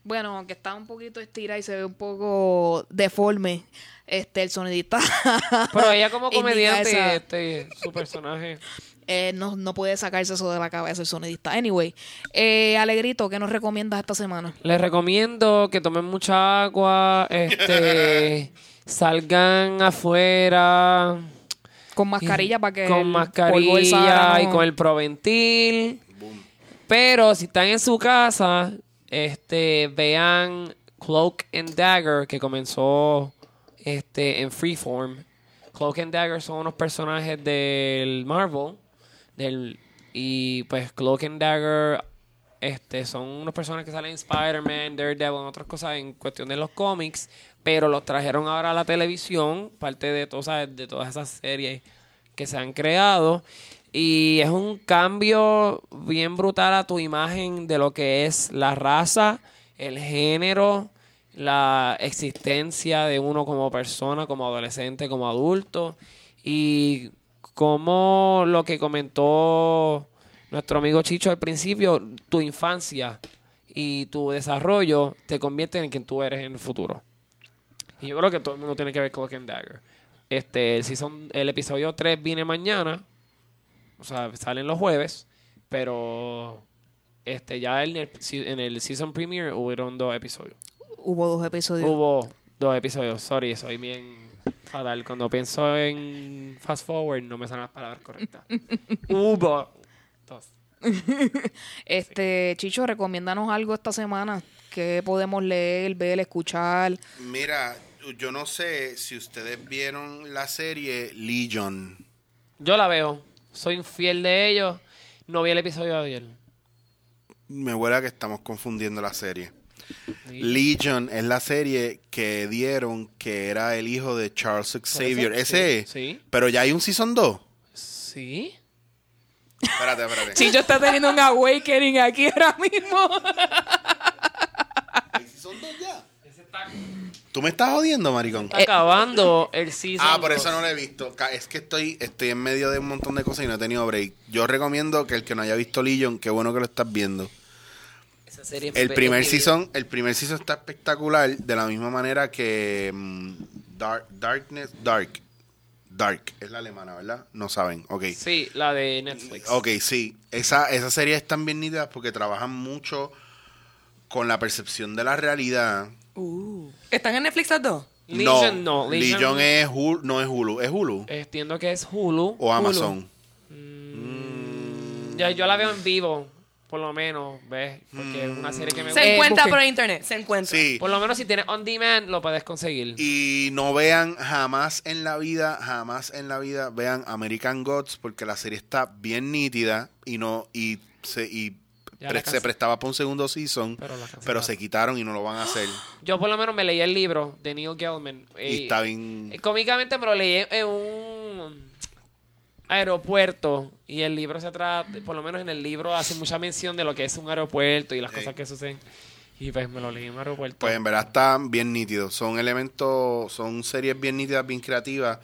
Bueno, aunque está un poquito estirada y se ve un poco deforme, este, el sonidista. [laughs] Pero ella como [laughs] comediante, esa- este, su personaje. eh, no, no puede sacarse eso de la cabeza el sonidista. Anyway, eh, Alegrito, ¿qué nos recomiendas esta semana? Les recomiendo que tomen mucha agua, este, [laughs] salgan afuera Con mascarilla para que con el mascarilla y con el Proventil. Pero si están en su casa, este, vean Cloak and Dagger que comenzó este en Freeform. Cloak and Dagger son unos personajes del Marvel del y pues Cloak and Dagger este son unos personajes que salen en Spider-Man, Daredevil, en otras cosas en cuestión de los cómics, pero los trajeron ahora a la televisión, parte de, ¿sabes? de todas esas series que se han creado. Y es un cambio bien brutal a tu imagen de lo que es la raza, el género, la existencia de uno como persona, como adolescente, como adulto. Y como lo que comentó nuestro amigo Chicho al principio, tu infancia y tu desarrollo te convierten en quien tú eres en el futuro. Y yo creo que todo el mundo tiene que ver and Dagger. Este, el, season- el episodio 3 viene mañana. O sea, salen los jueves. Pero este ya en el, en el season premiere hubieron dos episodios. Hubo dos episodios. Hubo dos episodios. Sorry, soy bien fatal. Cuando pienso en fast forward no me salen las palabras correctas. [laughs] Hubo dos. [laughs] Este, Chicho, recomiéndanos algo esta semana que podemos leer, ver, escuchar. Mira, yo no sé si ustedes vieron la serie Legion. Yo la veo. Soy fiel de ellos. No vi el episodio de ayer. Me huele a que estamos confundiendo la serie. Legion es la serie que dieron que era el hijo de Charles Xavier. Ese es. sí. Pero ya hay un season 2. Sí, Sí. Espérate, espérate. Chicho está teniendo un awakening aquí ahora mismo. [laughs] ¿Tú me estás jodiendo, maricón? Está acabando el season. Ah, por eso no lo he visto. Es que estoy, estoy en medio de un montón de cosas y no he tenido break. Yo recomiendo que el que no haya visto Legion, qué bueno que lo estás viendo. Esa serie El primer season, el primer season está espectacular, de la misma manera que mm, Dark, Darkness, Dark, Dark, es la alemana, ¿verdad? No saben, ok. Sí, la de Netflix. Ok, sí. Esa, esa serie están bien nítidas porque trabajan mucho con la percepción de la realidad. Uh. ¿Están en Netflix las dos? Legion no. Legion, Legion es Hulu, no es Hulu, es Hulu Entiendo que es Hulu. o Amazon. Ya, yo la veo en vivo, por lo menos, ¿ves? Porque es una serie que me Se gusta. Eh, encuentra por internet, se encuentra. Sí. Por lo menos si tienes on demand, lo puedes conseguir. Y no vean jamás en la vida, jamás en la vida vean American Gods porque la serie está bien nítida y no y se y pre- se prestaba para un segundo season, Pero pero, se quitaron y no lo van a hacer. [gasps] Yo por lo menos me leí el libro de Neil Gaiman. y está bien. eh, Cómicamente me lo leí en un aeropuerto y el libro se trata, por lo menos en el libro hace mucha mención de lo que es un aeropuerto y las cosas que suceden. Y pues me lo leí en un aeropuerto. Pues en verdad están bien nítidos. Son elementos, son series bien nítidas, bien creativas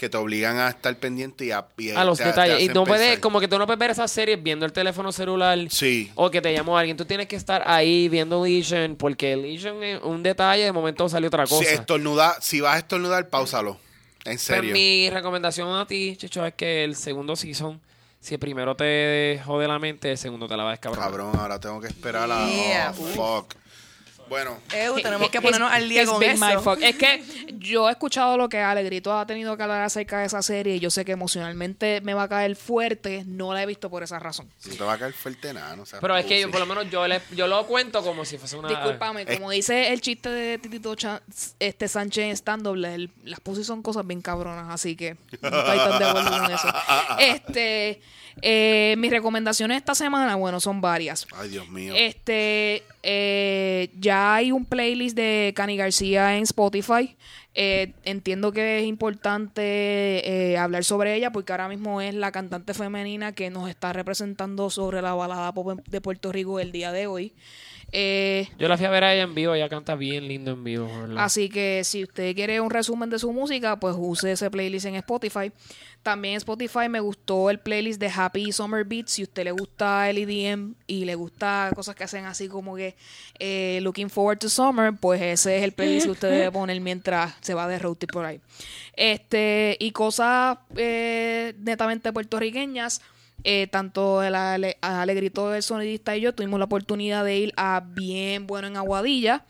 que te obligan a estar pendiente y a, y a los te- te detalles. Y no puedes, pensar. como que tú no puedes ver esas series viendo el teléfono celular. Sí. O que te llamó alguien. Tú tienes que estar ahí viendo Legion. Porque Legion es un detalle. De momento salió otra cosa. Si, estornuda, si vas a estornudar, pausalo. En Pues serio. mi recomendación a ti, Chicho, es que el segundo season, si el primero te jode la mente, el segundo te la va a descabrar. Cabrón, ahora tengo que esperar a. Yeah. Oh, fuck. Bueno, tenemos que ponernos al día con eso. my fuck. Es que yo he escuchado lo que Alegrito ha tenido que hablar acerca de esa serie y yo sé que emocionalmente me va a caer fuerte. No la he visto por esa razón. no te va a caer fuerte nada, no Pero es que yo, por lo menos yo, le, yo lo cuento como si fuese una... Discúlpame, Es- como dice el chiste de Titito Cha- este Sánchez en stand-up, la- las pussy son cosas bien cabronas, así que no estoy tan de acuerdo con eso. [laughs] Este, eh, mis recomendaciones esta semana, bueno, son varias. Ay, Dios mío. Este, eh, ya hay un playlist de Cani García en Spotify. Eh, entiendo que es importante eh, hablar sobre ella porque ahora mismo es la cantante femenina que nos está representando sobre la balada pop de Puerto Rico el día de hoy. Eh, Yo la fui a ver a ella en vivo, ella canta bien lindo en vivo, ¿verdad? Así que si usted quiere un resumen de su música, pues use ese playlist en Spotify. También en Spotify me gustó el playlist de Happy Summer Beats. Si usted le gusta el EDM y le gusta cosas que hacen así como que eh, Looking Forward to Summer, pues ese es el playlist que usted debe [laughs] poner mientras se va de road trip por ahí. Este, y cosas eh, netamente puertorriqueñas. Eh, tanto el ale- Alegrito del sonidista y yo tuvimos la oportunidad de ir a Bien Bueno en Aguadilla.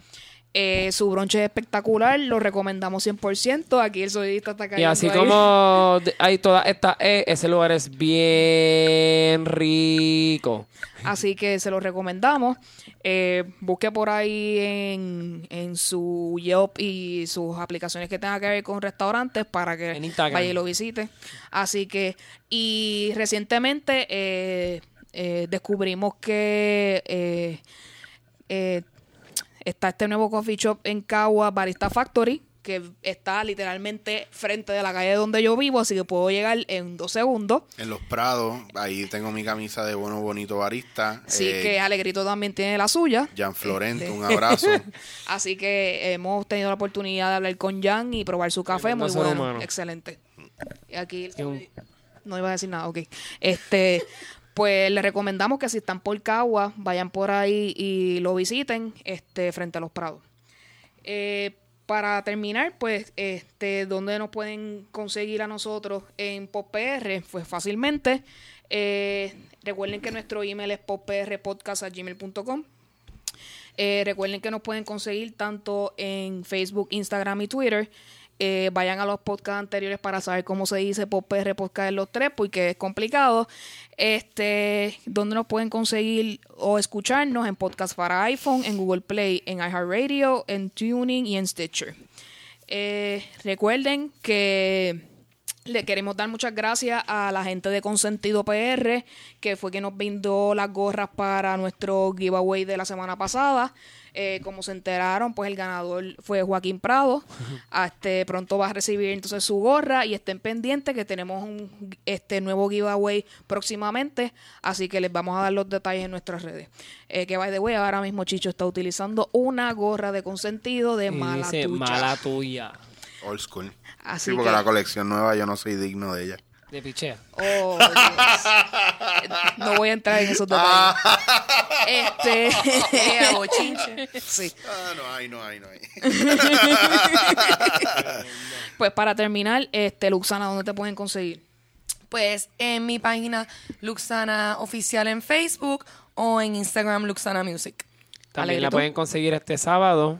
Eh, su bronche es espectacular, lo recomendamos 100%. Aquí el sonidista está y cayendo así ahí. como hay toda esta... eh, ese lugar es bien rico. Así que se lo recomendamos. Eh, busque por ahí en, en su Yelp y sus aplicaciones que tengan que ver con restaurantes para que vaya y lo visite. Así que, y recientemente eh, eh, descubrimos que eh, está este nuevo coffee shop en Cagua, Barista Factory, que está literalmente frente de la calle donde yo vivo, así que puedo llegar en dos segundos. En Los Prados, ahí tengo mi camisa de bueno, bonito barista. Así Eh, que Alegrito también tiene la suya. Jan Florent, Este. un abrazo. [laughs] Así que hemos tenido la oportunidad de hablar con Jan y probar su café. Muy bueno, humano. excelente. Y aquí no iba a decir nada, ok. Este, pues le recomendamos que si están por Cagua, vayan por ahí y lo visiten, este, frente a los Prados. Eh, para terminar, pues, este, ¿dónde nos pueden conseguir a nosotros en PopPR? Pues fácilmente. Eh, recuerden que nuestro email es popprpodcast.gmail.com. Eh, recuerden que nos pueden conseguir tanto en Facebook, Instagram y Twitter. Eh, vayan a los podcasts anteriores para saber cómo se dice PopR Podcast en los tres, porque es complicado. Este, donde nos pueden conseguir o escucharnos en podcast para iPhone, en Google Play, en iHeartRadio, en Tuning y en Stitcher. Eh, recuerden que Le queremos dar muchas gracias a la gente de Consentido PR, que fue quien nos brindó las gorras para nuestro giveaway de la semana pasada. Eh, como se enteraron, pues el ganador fue Joaquín Prado. [laughs] Este pronto va a recibir entonces su gorra y estén pendientes que tenemos un este nuevo giveaway próximamente, así que les vamos a dar los detalles en nuestras redes. Eh, que by the way, ahora mismo Chicho está utilizando una gorra de consentido de Y mala dice, tuya. mala tuya. Old school. Así sí, porque que- la colección nueva yo no soy digno de ella. De pichea. Oh, Dios. No voy a entrar en esos detalles. Este. [laughs] Bochinche. sí. Ah, no hay, no hay, no hay. [laughs] Pues para terminar, este, Luxana, ¿dónde te pueden conseguir? Pues en mi página Luxana Oficial en Facebook o en Instagram Luxana Music. También la pueden conseguir este sábado.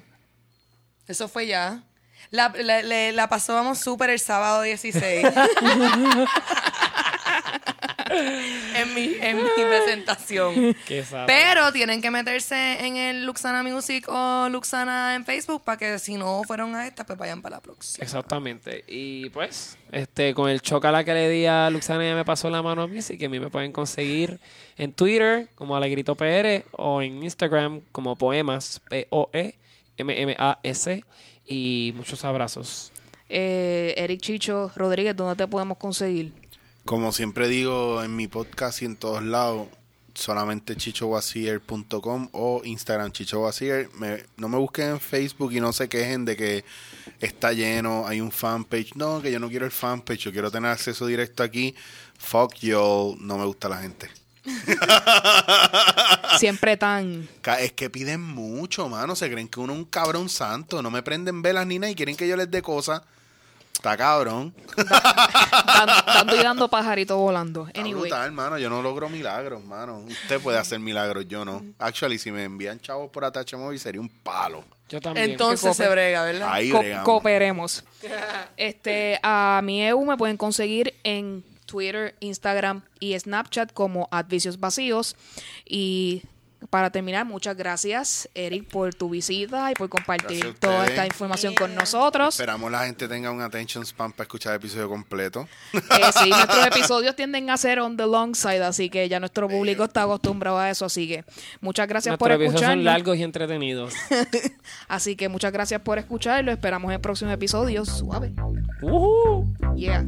Eso fue ya. La, la, le- la pasábamos súper el sábado 16. [laughs] en, mi, en mi presentación. Pero tienen que meterse en el Luxana Music o Luxana en Facebook para que si no fueron a esta, pues vayan para la próxima. Exactamente. Y pues, este, con el chocala que le di a Luxana ya me pasó la mano a mí, así que a mí me pueden conseguir en Twitter como Alegrito PR o en Instagram como Poemas, P-O-E-M-M-A-S. Y muchos abrazos. Eh, Eric Chicho Rodríguez, ¿dónde te podemos conseguir? Como siempre digo en mi podcast y en todos lados, solamente chichowasier.com o Instagram chichowasier. Me, no me busquen en Facebook y no se quejen de que está lleno, hay un fanpage. No, que yo no quiero el fanpage, yo quiero tener acceso directo aquí. Fuck you, no me gusta la gente. [laughs] Siempre tan. Es que piden mucho, mano. Se creen que uno es un cabrón santo. No me prenden velas ni nada y quieren que yo les dé cosas. Está cabrón. dan- dando y dando pajarito volando. Está Anyway. brutal, hermano. Yo no logro milagros, mano. Usted puede hacer milagros, yo no. Actually, si me envían chavos por Atache Móvil sería un palo. Yo también. Entonces se brega, ¿verdad? Ahí Co- bregamos. cooperemos. [laughs] Este, a mi EU me pueden conseguir en Twitter, Instagram y Snapchat como Advicios Vacíos. Y para terminar, muchas gracias, Eric, por tu visita y por compartir toda esta información con nosotros. Esperamos la gente tenga un attention span para escuchar el episodio completo. Eh, sí, [laughs] nuestros episodios tienden a ser on the long side, así que ya nuestro público está acostumbrado a eso. Así que muchas gracias nuestros por escucharnos. son largos y entretenidos. [laughs] así que muchas gracias por escucharlo. Esperamos en el próximo episodio. Suave. Uh. Yeah.